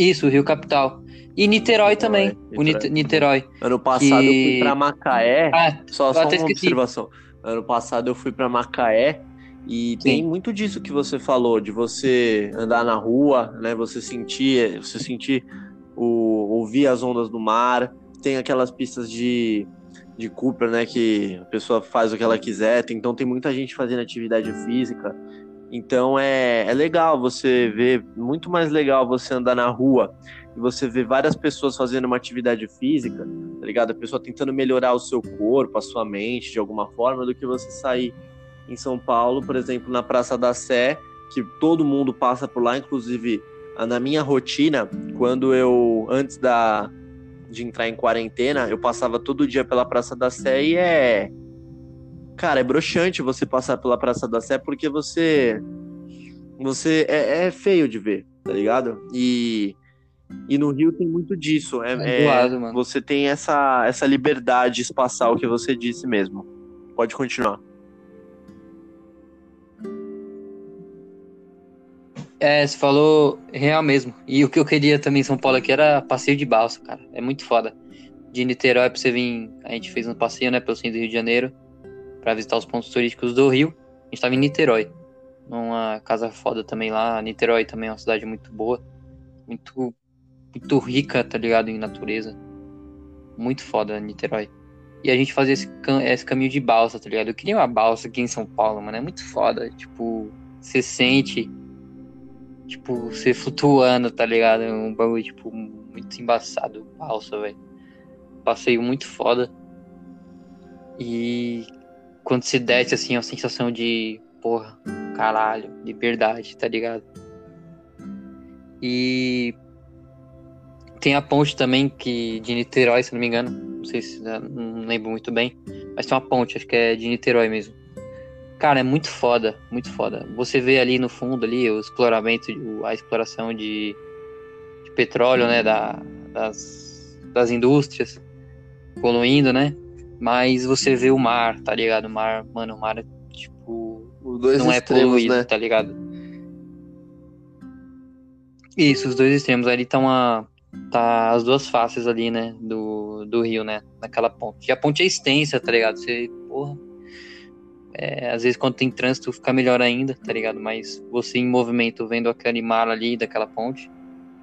Isso, Rio Capital. E Niterói, também. Niterói. O Niterói. Ano passado que... eu fui pra Macaé. Ah, só só uma esqueci. observação. Ano passado eu fui pra Macaé e Sim. tem muito disso que você falou, de você andar na rua, né? Você sentir, você sentir o, ouvir as ondas do mar. Tem aquelas pistas de, de Cooper, né? Que a pessoa faz o que ela quiser. Então tem muita gente fazendo atividade física. Então é, é legal você ver, muito mais legal você andar na rua e você ver várias pessoas fazendo uma atividade física, tá ligado? A pessoa tentando melhorar o seu corpo, a sua mente de alguma forma, do que você sair em São Paulo, por exemplo, na Praça da Sé, que todo mundo passa por lá, inclusive na minha rotina, quando eu, antes da, de entrar em quarentena, eu passava todo dia pela Praça da Sé e é. Cara, é broxante você passar pela Praça da Sé porque você. Você é, é feio de ver, tá ligado? E. E no Rio tem muito disso. É, é, é você tem essa, essa liberdade espacial que você disse mesmo. Pode continuar. É, você falou real mesmo. E o que eu queria também em São Paulo aqui era passeio de balsa, cara. É muito foda. De Niterói pra você vir. A gente fez um passeio, né, pelo centro do Rio de Janeiro. Pra visitar os pontos turísticos do Rio. A gente tava em Niterói. Numa casa foda também lá. Niterói também é uma cidade muito boa. Muito. Muito rica, tá ligado? Em natureza. Muito foda, Niterói. E a gente fazia esse, cam esse caminho de balsa, tá ligado? Eu queria uma balsa aqui em São Paulo, mano. É muito foda. Tipo, você sente tipo, você flutuando, tá ligado? É um bagulho, tipo, muito embaçado, balsa, velho. Passeio muito foda. E quando se desce, assim, uma sensação de, porra, caralho, liberdade, tá ligado? E tem a ponte também que de Niterói, se não me engano. Não sei se não lembro muito bem. Mas tem uma ponte, acho que é de Niterói mesmo. Cara, é muito foda, muito foda. Você vê ali no fundo ali o exploramento, a exploração de, de petróleo, né, da, das, das indústrias poluindo, né? Mas você vê o mar, tá ligado? O mar, mano, o mar é tipo não é poluído, né? tá ligado? Isso, os dois extremos. Ali tá uma tá as duas faces ali, né, do, do rio, né, naquela ponte. E a ponte é extensa, tá ligado? Você, porra, é, às vezes quando tem trânsito fica melhor ainda, tá ligado? Mas você em movimento, vendo aquele mar ali daquela ponte,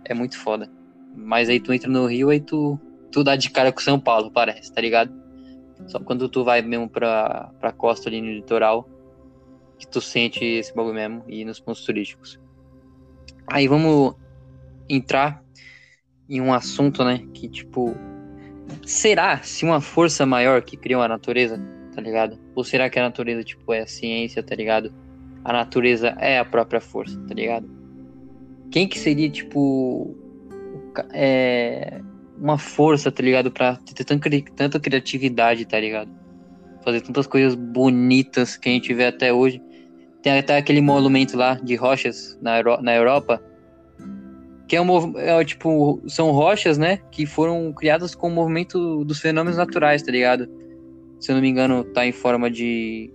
é muito foda. Mas aí tu entra no Rio, aí tu, tu dá de cara com São Paulo, parece, tá ligado? Só quando tu vai mesmo pra, pra costa ali no litoral, que tu sente esse bagulho mesmo, e nos pontos turísticos. Aí vamos entrar em um assunto, né, que tipo, será se uma força maior que criou a natureza tá ligado? Ou será que a natureza, tipo, é a ciência, tá ligado? A natureza é a própria força, tá ligado? Quem que seria, tipo, é, uma força, tá ligado? Pra ter tanta, tanta criatividade, tá ligado? Fazer tantas coisas bonitas que a gente vê até hoje. Tem até aquele monumento lá de rochas na, Euro na Europa, que é um é, tipo são rochas, né, que foram criadas com o movimento dos fenômenos naturais, tá ligado? se eu não me engano, tá em forma de.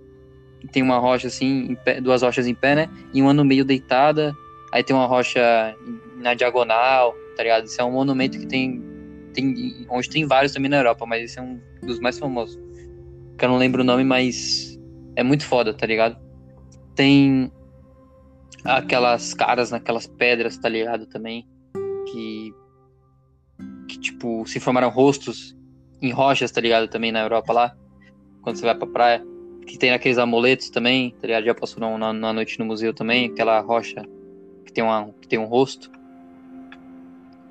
Tem uma rocha assim, pé, duas rochas em pé, né? E uma no meio deitada. Aí tem uma rocha na diagonal, tá ligado? Esse é um monumento que tem. Tem onde tem vários também na Europa, mas esse é um dos mais famosos. Que eu não lembro o nome, mas é muito foda, tá ligado? tem aquelas caras naquelas pedras, tá ligado? Também. Que. Que, tipo, se formaram rostos em rochas, tá ligado? Também na Europa lá. Quando você vai pra praia. Que tem aqueles amuletos também, tá ligado? Já passou na, na noite no museu também. Aquela rocha que tem, uma, que tem um rosto.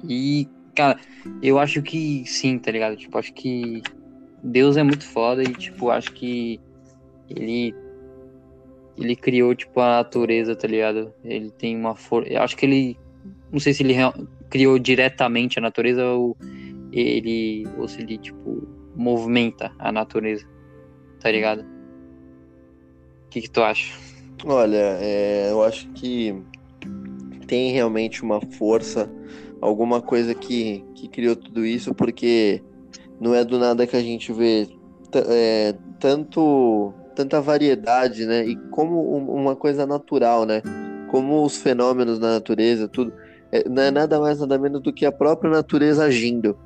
E, cara, eu acho que sim, tá ligado? Tipo, acho que Deus é muito foda e, tipo, acho que ele ele criou, tipo, a natureza, tá ligado? Ele tem uma força. Acho que ele. Não sei se ele criou diretamente a natureza ou ele. Ou se ele, tipo, movimenta a natureza. Tá ligado? O que, que tu acha? Olha, é, eu acho que tem realmente uma força, alguma coisa que, que criou tudo isso, porque não é do nada que a gente vê é, tanto tanta variedade, né? E como uma coisa natural, né? Como os fenômenos da natureza, tudo, é, não é nada mais nada menos do que a própria natureza agindo.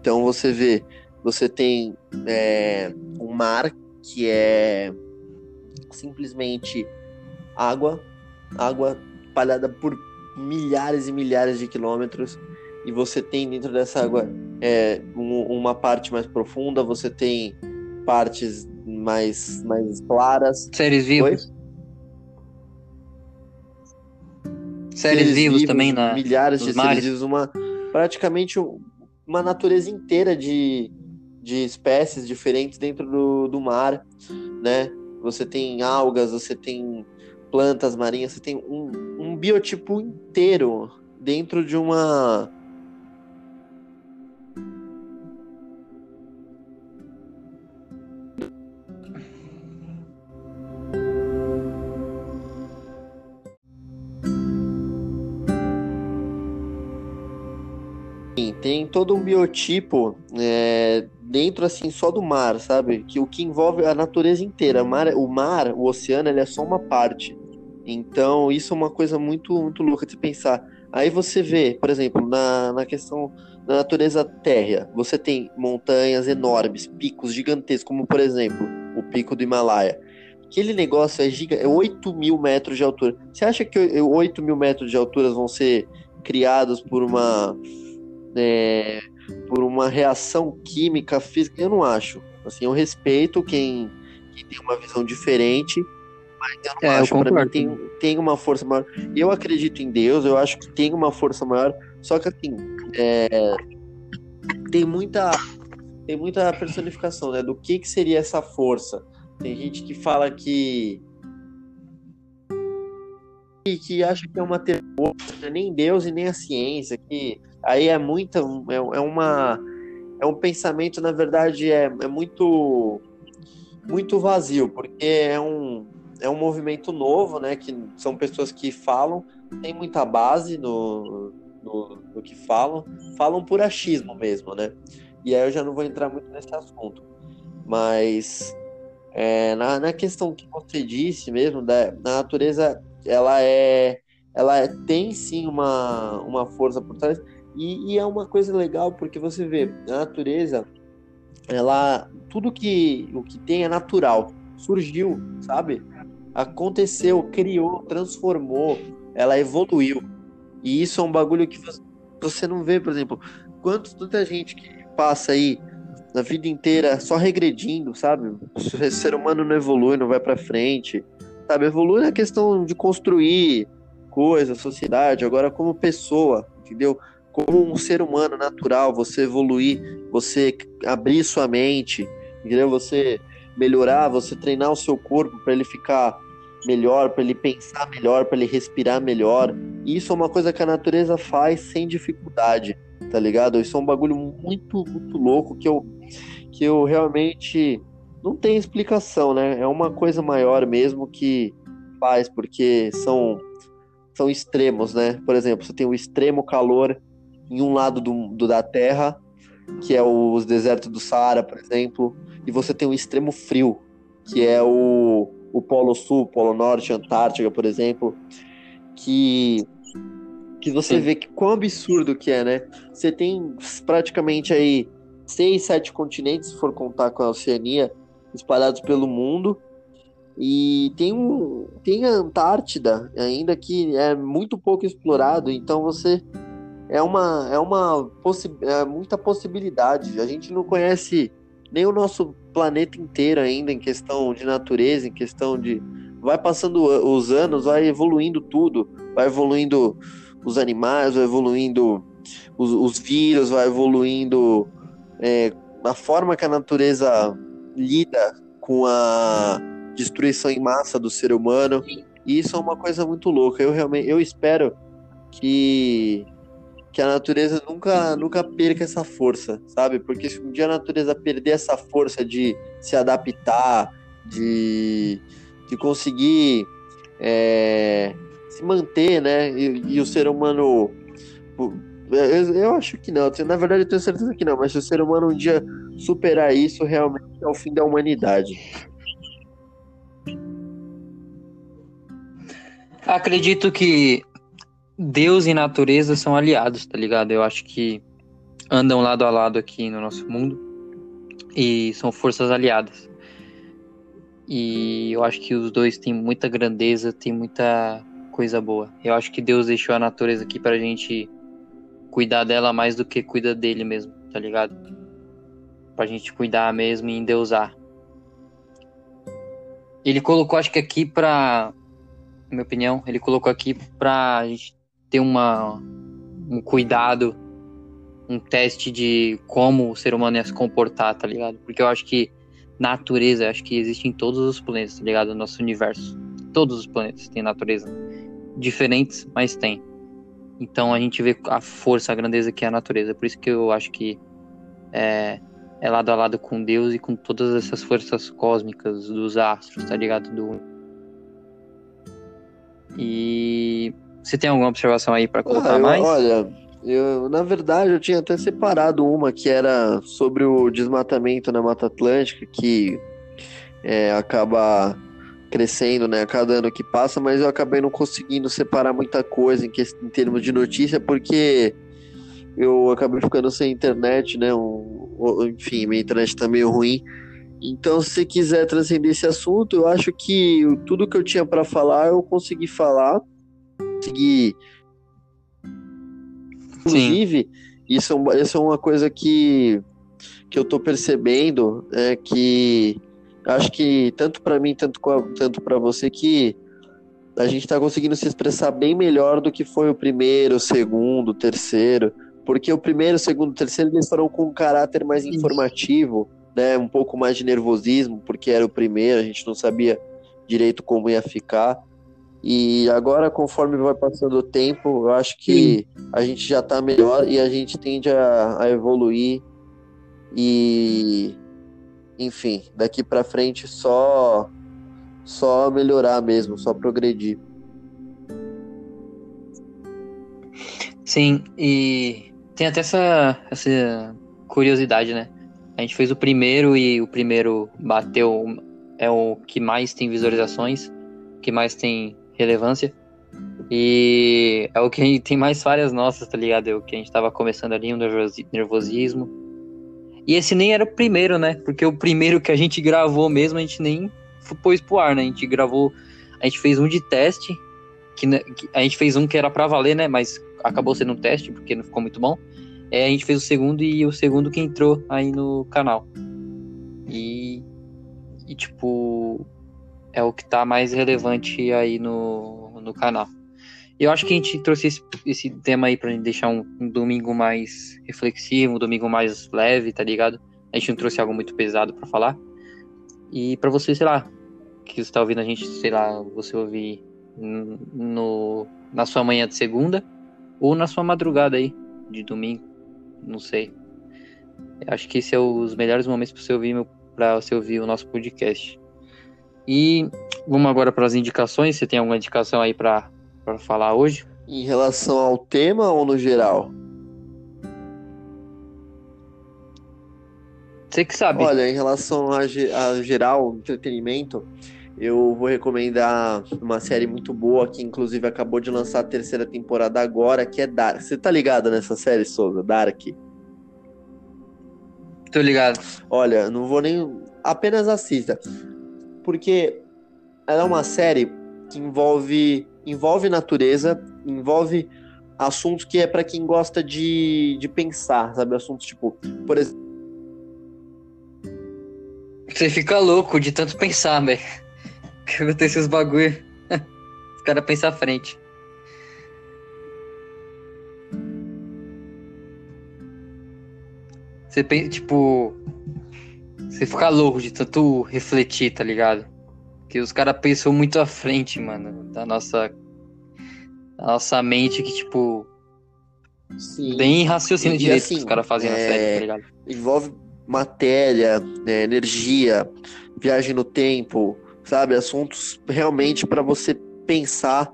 Então você vê, você tem é, um mar que é simplesmente água, água espalhada por milhares e milhares de quilômetros, e você tem dentro dessa água é, um, uma parte mais profunda, você tem partes mais, mais claras. Séries vivas. Séries, seres vivos, também na milhares de mares. seres vivos, uma praticamente uma natureza inteira de, de espécies diferentes dentro do, do mar, né? Você tem algas, você tem plantas marinhas, você tem um biotipo inteiro dentro de uma tem todo um biotipo é, dentro assim só do mar, sabe? Que o que envolve a natureza inteira. O mar, o, mar, o oceano, ele é só uma parte. Então isso é uma coisa muito muito louca de pensar. Aí você vê, por exemplo, na, na questão da natureza térrea, você tem montanhas enormes, picos gigantescos, como por exemplo o pico do Himalaia. Aquele negócio é, giga, é 8 mil metros de altura. Você acha que 8 mil metros de altura vão ser criados por uma é, por uma reação química, física, eu não acho. Assim, eu respeito quem, quem tem uma visão diferente, mas eu não é, acho. Para mim tem, tem uma força maior. Eu acredito em Deus, eu acho que tem uma força maior, só que assim, é, tem muita tem muita personificação, né? Do que, que seria essa força. Tem gente que fala que que acha que é uma força, nem Deus e nem a ciência, que aí é muita é, é uma é um pensamento na verdade é, é muito muito vazio porque é um é um movimento novo né que são pessoas que falam tem muita base no, no, no que falam falam por achismo mesmo né? E aí eu já não vou entrar muito nesse assunto. Mas é, na, na questão que você disse mesmo da, da natureza ela é ela tem sim uma, uma força por trás. E, e, é uma coisa legal porque você vê a natureza, ela tudo que o que tem é natural, surgiu, sabe? Aconteceu, criou, transformou, ela evoluiu. E isso é um bagulho que você não vê, por exemplo, quanto tanta gente que passa aí na vida inteira só regredindo, sabe? O ser humano não evolui, não vai para frente, sabe? Evolui na questão de construir coisa, sociedade, agora como pessoa, entendeu? como um ser humano natural, você evoluir, você abrir sua mente, entendeu? Você melhorar, você treinar o seu corpo para ele ficar melhor, para ele pensar melhor, para ele respirar melhor. Isso é uma coisa que a natureza faz sem dificuldade, tá ligado? Isso é um bagulho muito, muito louco que eu, que eu realmente não tem explicação, né? É uma coisa maior mesmo que faz, porque são, são extremos, né? Por exemplo, você tem o extremo calor em um lado do, do da Terra, que é os desertos do Saara, por exemplo, e você tem o extremo frio, que é o, o Polo Sul, Polo Norte, Antártica, por exemplo, que que você Sim. vê que quão absurdo que é, né? Você tem praticamente aí seis, sete continentes, se for contar com a Oceania, espalhados pelo mundo. E tem, um, tem a Antártida ainda que é muito pouco explorado, então você é uma é uma possi é muita possibilidade. A gente não conhece nem o nosso planeta inteiro ainda em questão de natureza, em questão de vai passando os anos, vai evoluindo tudo, vai evoluindo os animais, vai evoluindo os, os vírus, vai evoluindo é, a forma que a natureza lida com a destruição em massa do ser humano. E isso é uma coisa muito louca. Eu realmente eu espero que que a natureza nunca nunca perca essa força, sabe? Porque se um dia a natureza perder essa força de se adaptar, de, de conseguir é, se manter, né? E, e, o ser humano eu, eu acho que não, na verdade eu tenho certeza que não, mas se o ser humano um dia superar isso, realmente é o fim da humanidade. Acredito que Deus e natureza são aliados, tá ligado? Eu acho que andam lado a lado aqui no nosso mundo e são forças aliadas. E eu acho que os dois têm muita grandeza, têm muita coisa boa. Eu acho que Deus deixou a natureza aqui pra gente cuidar dela mais do que cuida dele mesmo, tá ligado? Pra gente cuidar mesmo e endeusar. Ele colocou, acho que aqui pra. Na minha opinião, ele colocou aqui pra gente ter uma, um cuidado, um teste de como o ser humano ia se comportar, tá ligado? Porque eu acho que natureza, acho que existe em todos os planetas, tá ligado? No nosso universo. Todos os planetas têm natureza. Diferentes, mas tem. Então a gente vê a força, a grandeza que é a natureza. Por isso que eu acho que é, é lado a lado com Deus e com todas essas forças cósmicas dos astros, tá ligado? Do... E você tem alguma observação aí para colocar ah, eu, mais? Olha, eu, na verdade, eu tinha até separado uma que era sobre o desmatamento na Mata Atlântica, que é, acaba crescendo, né, a cada ano que passa, mas eu acabei não conseguindo separar muita coisa em, que, em termos de notícia, porque eu acabei ficando sem internet, né, um, enfim, minha internet tá meio ruim. Então, se você quiser transcender esse assunto, eu acho que tudo que eu tinha para falar eu consegui falar, consegui. Inclusive, isso, é isso é uma coisa que, que eu tô percebendo, é que acho que tanto para mim, tanto, tanto para você, que a gente está conseguindo se expressar bem melhor do que foi o primeiro, o segundo, o terceiro. Porque o primeiro, o segundo, o terceiro, eles foram com um caráter mais informativo, né? Um pouco mais de nervosismo, porque era o primeiro, a gente não sabia direito como ia ficar. E agora, conforme vai passando o tempo, eu acho que Sim. a gente já está melhor e a gente tende a, a evoluir e enfim, daqui para frente só só melhorar mesmo, só progredir. Sim, e tem até essa, essa curiosidade, né? A gente fez o primeiro e o primeiro bateu, é o que mais tem visualizações, que mais tem relevância. E é o que tem mais falhas nossas, tá ligado? É o que a gente tava começando ali, um nervosismo. E esse nem era o primeiro, né? Porque o primeiro que a gente gravou mesmo, a gente nem pôs pro ar, né? A gente gravou. A gente fez um de teste. Que, que a gente fez um que era pra valer, né? Mas acabou sendo um teste, porque não ficou muito bom. É, a gente fez o segundo e o segundo que entrou aí no canal. E. E tipo. É o que tá mais relevante aí no, no canal. Eu acho que a gente trouxe esse, esse tema aí pra deixar um, um, domingo mais reflexivo, um domingo mais leve, tá ligado? A gente não trouxe algo muito pesado para falar. E para você, sei lá, que você tá ouvindo a gente, sei lá, você ouvir no, na sua manhã de segunda ou na sua madrugada aí de domingo, não sei. Eu acho que esse é os melhores momentos para você ouvir para você ouvir o nosso podcast. E vamos agora para as indicações. Você tem alguma indicação aí para falar hoje? Em relação ao tema ou no geral? Você que sabe. Olha, em relação a, a geral, entretenimento, eu vou recomendar uma série muito boa que inclusive acabou de lançar a terceira temporada agora, que é Dark. Você tá ligado nessa série, Souza? Dark? Tô ligado. Olha, não vou nem. Apenas assista. Porque ela é uma série que envolve envolve natureza, envolve assuntos que é para quem gosta de, de pensar, sabe? Assuntos tipo, por exemplo. Você fica louco de tanto pensar, velho. Que acontece os bagulho. Os caras pensam à frente. Você pensa, tipo. Você fica louco de tanto refletir, tá ligado? Que os caras pensam muito à frente, mano, da nossa. Da nossa mente que, tipo. Sim. Bem raciocínio E, direito assim, que os caras fazem na é, série, tá ligado? envolve matéria, né, energia, viagem no tempo, sabe? Assuntos realmente para você pensar.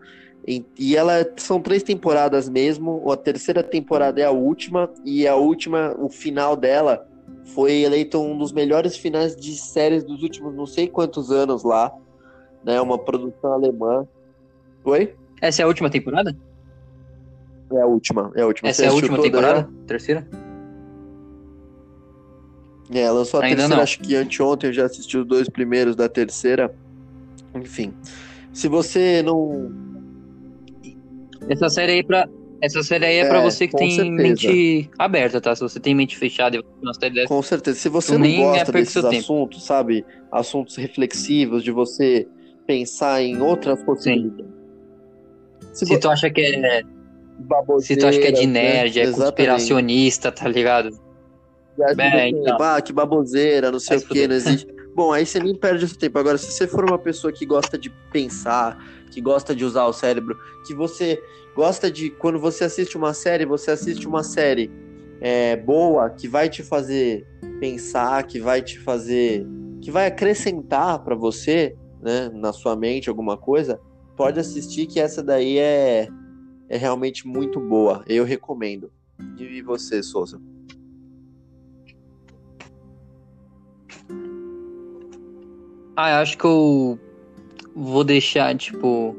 em- e ela são três temporadas mesmo. A terceira temporada é a última e a última, o final dela foi eleito um dos melhores finais de séries dos últimos não sei quantos anos lá, né? Uma produção alemã. Oi? Essa é a última temporada? É a última, é a última. Essa Você é a última temporada? Terceira? É, lançou a Ainda terceira, não. acho que anteontem eu já assisti os dois primeiros da terceira. Enfim. Se você não. Essa série aí pra. Essa série aí é pra É, você que tem certeza. mente aberta, tá? Se você tem mente fechada e uma série dessa. Com certeza. Se você não é gosta desses seu tempo. assuntos, sabe? Assuntos reflexivos, de você pensar em outras possibilidades. Se, Se vo- tu acha que é. Se tu acha que é de né? nerd, é Exatamente. conspiracionista, tá ligado? E É, você, então. Ah, que baboseira, não sei o que, não existe. Bom, aí você nem perde seu tempo. Agora, se você for uma pessoa que gosta de pensar, que gosta de usar o cérebro, que você gosta de. Quando você assiste uma série, você assiste uma série é, boa, que vai te fazer pensar, que vai te fazer. que vai acrescentar pra você, né, na sua mente alguma coisa, pode assistir que essa daí é, é realmente muito boa. Eu recomendo. E você, Souza? Ah, eu acho que eu vou deixar, tipo,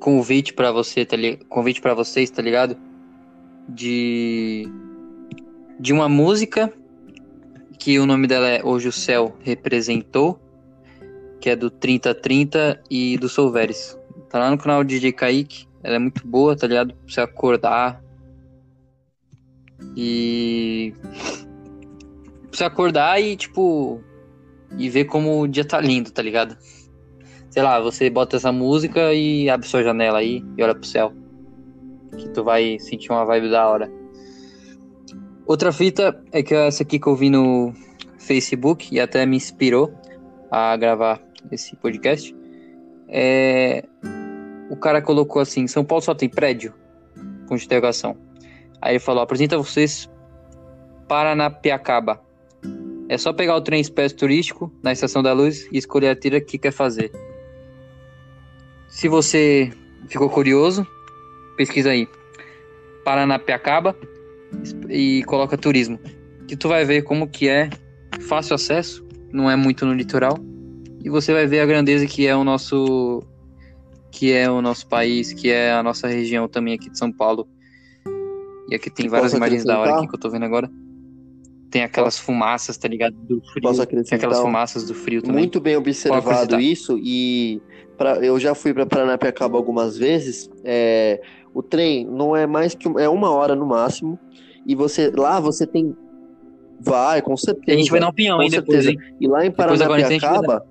convite pra você, tá li... convite para vocês, tá ligado? De de uma música que o nome dela é Hoje o Céu Representou, que é do 3030 e do Solveres. Tá lá no canal do DJ Kaique. Ela é muito boa, tá ligado? Pra você acordar. E pra você acordar e tipo e ver como o dia tá lindo, tá ligado? Sei lá, você bota essa música e abre sua janela aí e olha pro céu. Que tu vai sentir uma vibe da hora. Outra fita é que essa aqui que eu vi no Facebook e até me inspirou a gravar esse podcast. É... O cara colocou assim: São Paulo só tem prédio? Com interrogação. Aí ele falou: apresenta vocês Paranapiacaba. É só pegar o trem expresso turístico na Estação da Luz e escolher a trilha que quer fazer. Se você ficou curioso, pesquisa aí. Paranapiacaba e coloca turismo. Que tu vai ver como que é fácil acesso, não é muito no litoral. E você vai ver a grandeza que é o nosso que é o nosso país, que é a nossa região também aqui de São Paulo. E aqui tem várias Posso imagens da hora aqui que eu tô vendo agora. Tem aquelas fumaças, tá ligado? Do frio. Posso Tem aquelas um- fumaças do frio também. Muito bem observado isso e pra, eu já fui para Paranapiacaba algumas vezes. É, o trem não é mais que é uma hora no máximo e você lá você tem vai com certeza. a gente vai um pinhão com aí depois, certeza. hein? E lá em Paranapiacaba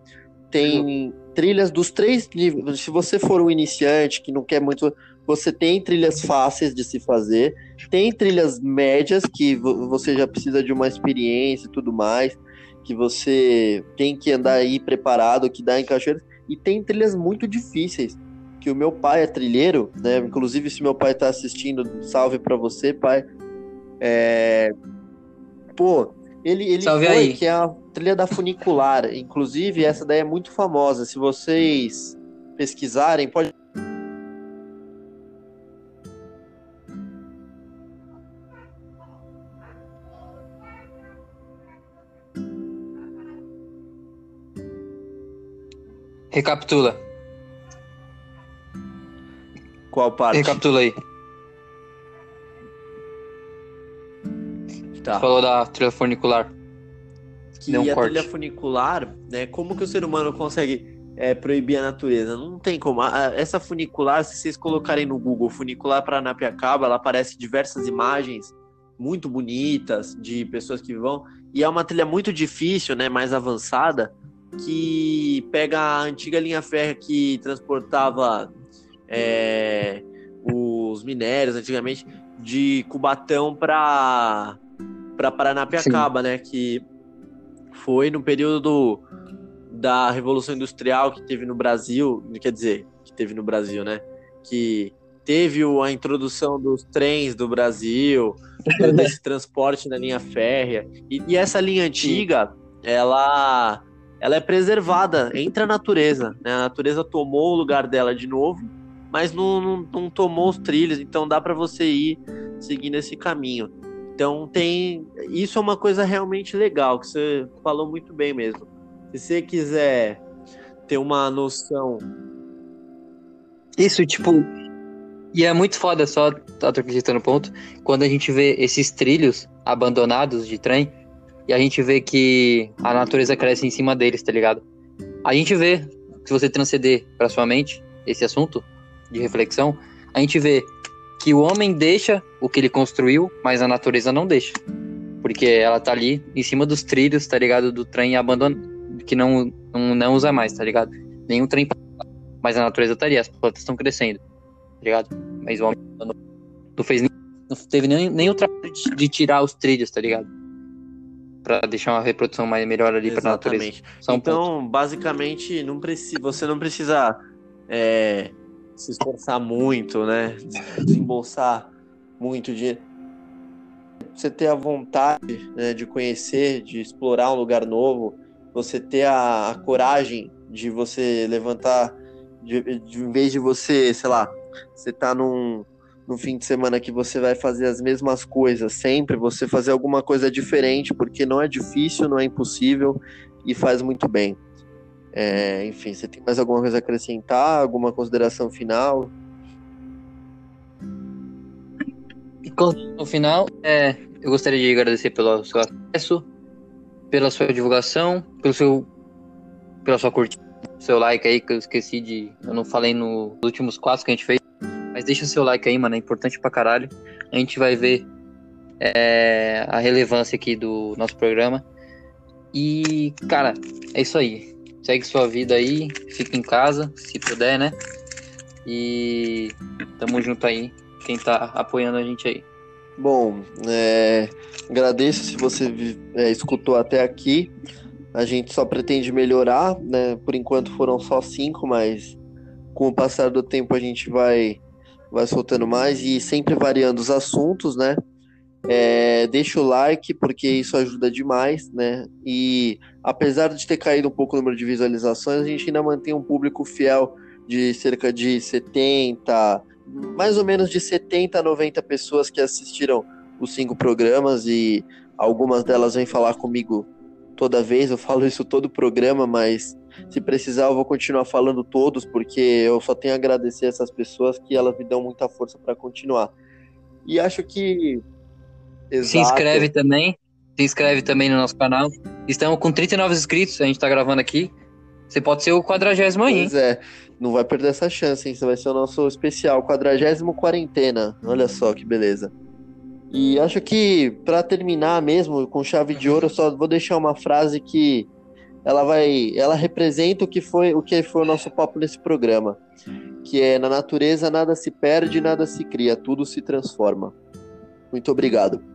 tem trilhas dos três níveis. Se você for um iniciante que não quer muito, você tem trilhas fáceis de se fazer, tem trilhas médias que vo- você já precisa de uma experiência e tudo mais, que você tem que andar aí preparado, que dá em cachoeiras, e tem trilhas muito difíceis. Que o meu pai é trilheiro, né? Inclusive, se meu pai tá assistindo, salve pra você, pai. É... Pô, ele, ele Salve foi, aí. que é a trilha da funicular. Inclusive, essa daí é muito famosa. Se vocês pesquisarem, pode. Recapitula. Qual parte? Recapitula aí. Tá. Falou da trilha funicular. que um a corte. trilha funicular, né? Como que o ser humano consegue é, proibir a natureza. Não tem como. Essa funicular, se vocês colocarem no Google funicular Paranapiacaba, ela aparece diversas imagens muito bonitas de pessoas que vão. E é uma trilha muito difícil, né, mais avançada, que pega a antiga linha férrea que transportava é, os minérios antigamente de Cubatão para para Paranapiacaba, Sim. né, que foi no período do, da Revolução Industrial que teve no Brasil, quer dizer, que teve no Brasil, né, que teve a introdução dos trens do Brasil, desse transporte na linha férrea. E, e, essa linha antiga, ela, ela é preservada entre a natureza. Né? A natureza tomou o lugar dela de novo, mas não, não, não tomou os trilhos, então dá para você ir seguindo esse caminho. Então tem. Isso é uma coisa realmente legal, que você falou muito bem mesmo. Se você quiser ter uma noção. Isso, tipo, e é muito foda, só acrescentando ponto, quando a gente vê esses trilhos abandonados de trem e a gente vê que a natureza cresce em cima deles, tá ligado? A gente vê, se você transcender para sua mente esse assunto de reflexão, a gente vê que o homem deixa o que ele construiu, mas a natureza não deixa. Porque ela tá ali em cima dos trilhos, tá ligado? Do trem abandonado, que não, não, não usa mais, tá ligado? Nenhum trem. Mas a natureza tá ali, as plantas estão crescendo ligado? Mas o homem não, não fez não teve nem, nem o trabalho de, de, tirar os trilhos, tá ligado? Pra deixar uma reprodução mais melhor ali pra natureza. Só um então, ponto. basicamente, não precisa, você não precisa é, se esforçar muito, né? Desembolsar muito dinheiro. Você ter a vontade né, de conhecer, de explorar um lugar novo, você ter a, a coragem de você levantar, de, de, em vez de você, sei lá, você tá num, num fim de semana que você vai fazer as mesmas coisas sempre, você fazer alguma coisa diferente, porque não é difícil, não é impossível e faz muito bem. É, enfim, você tem mais alguma coisa a acrescentar? Alguma consideração final? No final, é, eu gostaria de agradecer pelo seu acesso, pela sua divulgação, pelo seu, pela sua curtida, seu like aí, que eu esqueci de. Eu não falei nos últimos quatro que a gente fez. Mas deixa o seu like aí, mano, é importante pra caralho. A gente vai ver é, a relevância aqui do nosso programa. E, cara, é isso aí. Segue sua vida aí, fica em casa, se puder, né? E tamo junto aí, quem tá apoiando a gente aí. Bom, é, agradeço se você é, escutou até aqui. A gente só pretende melhorar, né? Por enquanto foram só cinco, mas com o passar do tempo a gente vai vai soltando mais e sempre variando os assuntos, né? É, deixa o like, porque isso ajuda demais, né? E apesar de ter caído um pouco o número de visualizações, a gente ainda mantém um público fiel de cerca de 70, mais ou menos de 70 a 90 pessoas que assistiram os cinco programas e algumas delas vêm falar comigo toda vez, eu falo isso todo programa, mas se precisar, eu vou continuar falando todos, porque eu só tenho a agradecer essas pessoas que elas me dão muita força para continuar. E acho que. Exato. Se inscreve também. Se inscreve também no nosso canal. Estamos com 39 inscritos, a gente está gravando aqui. Você pode ser o quadragésimo aí. Pois é, não vai perder essa chance, hein? Você vai ser o nosso especial, quadragésimo quarentena. Olha só que beleza. E acho que, para terminar mesmo, com chave de ouro, eu só vou deixar uma frase que ela vai, ela representa o que foi o que foi o nosso papo nesse programa, que é na natureza nada se perde, nada se cria, tudo se transforma. Muito obrigado.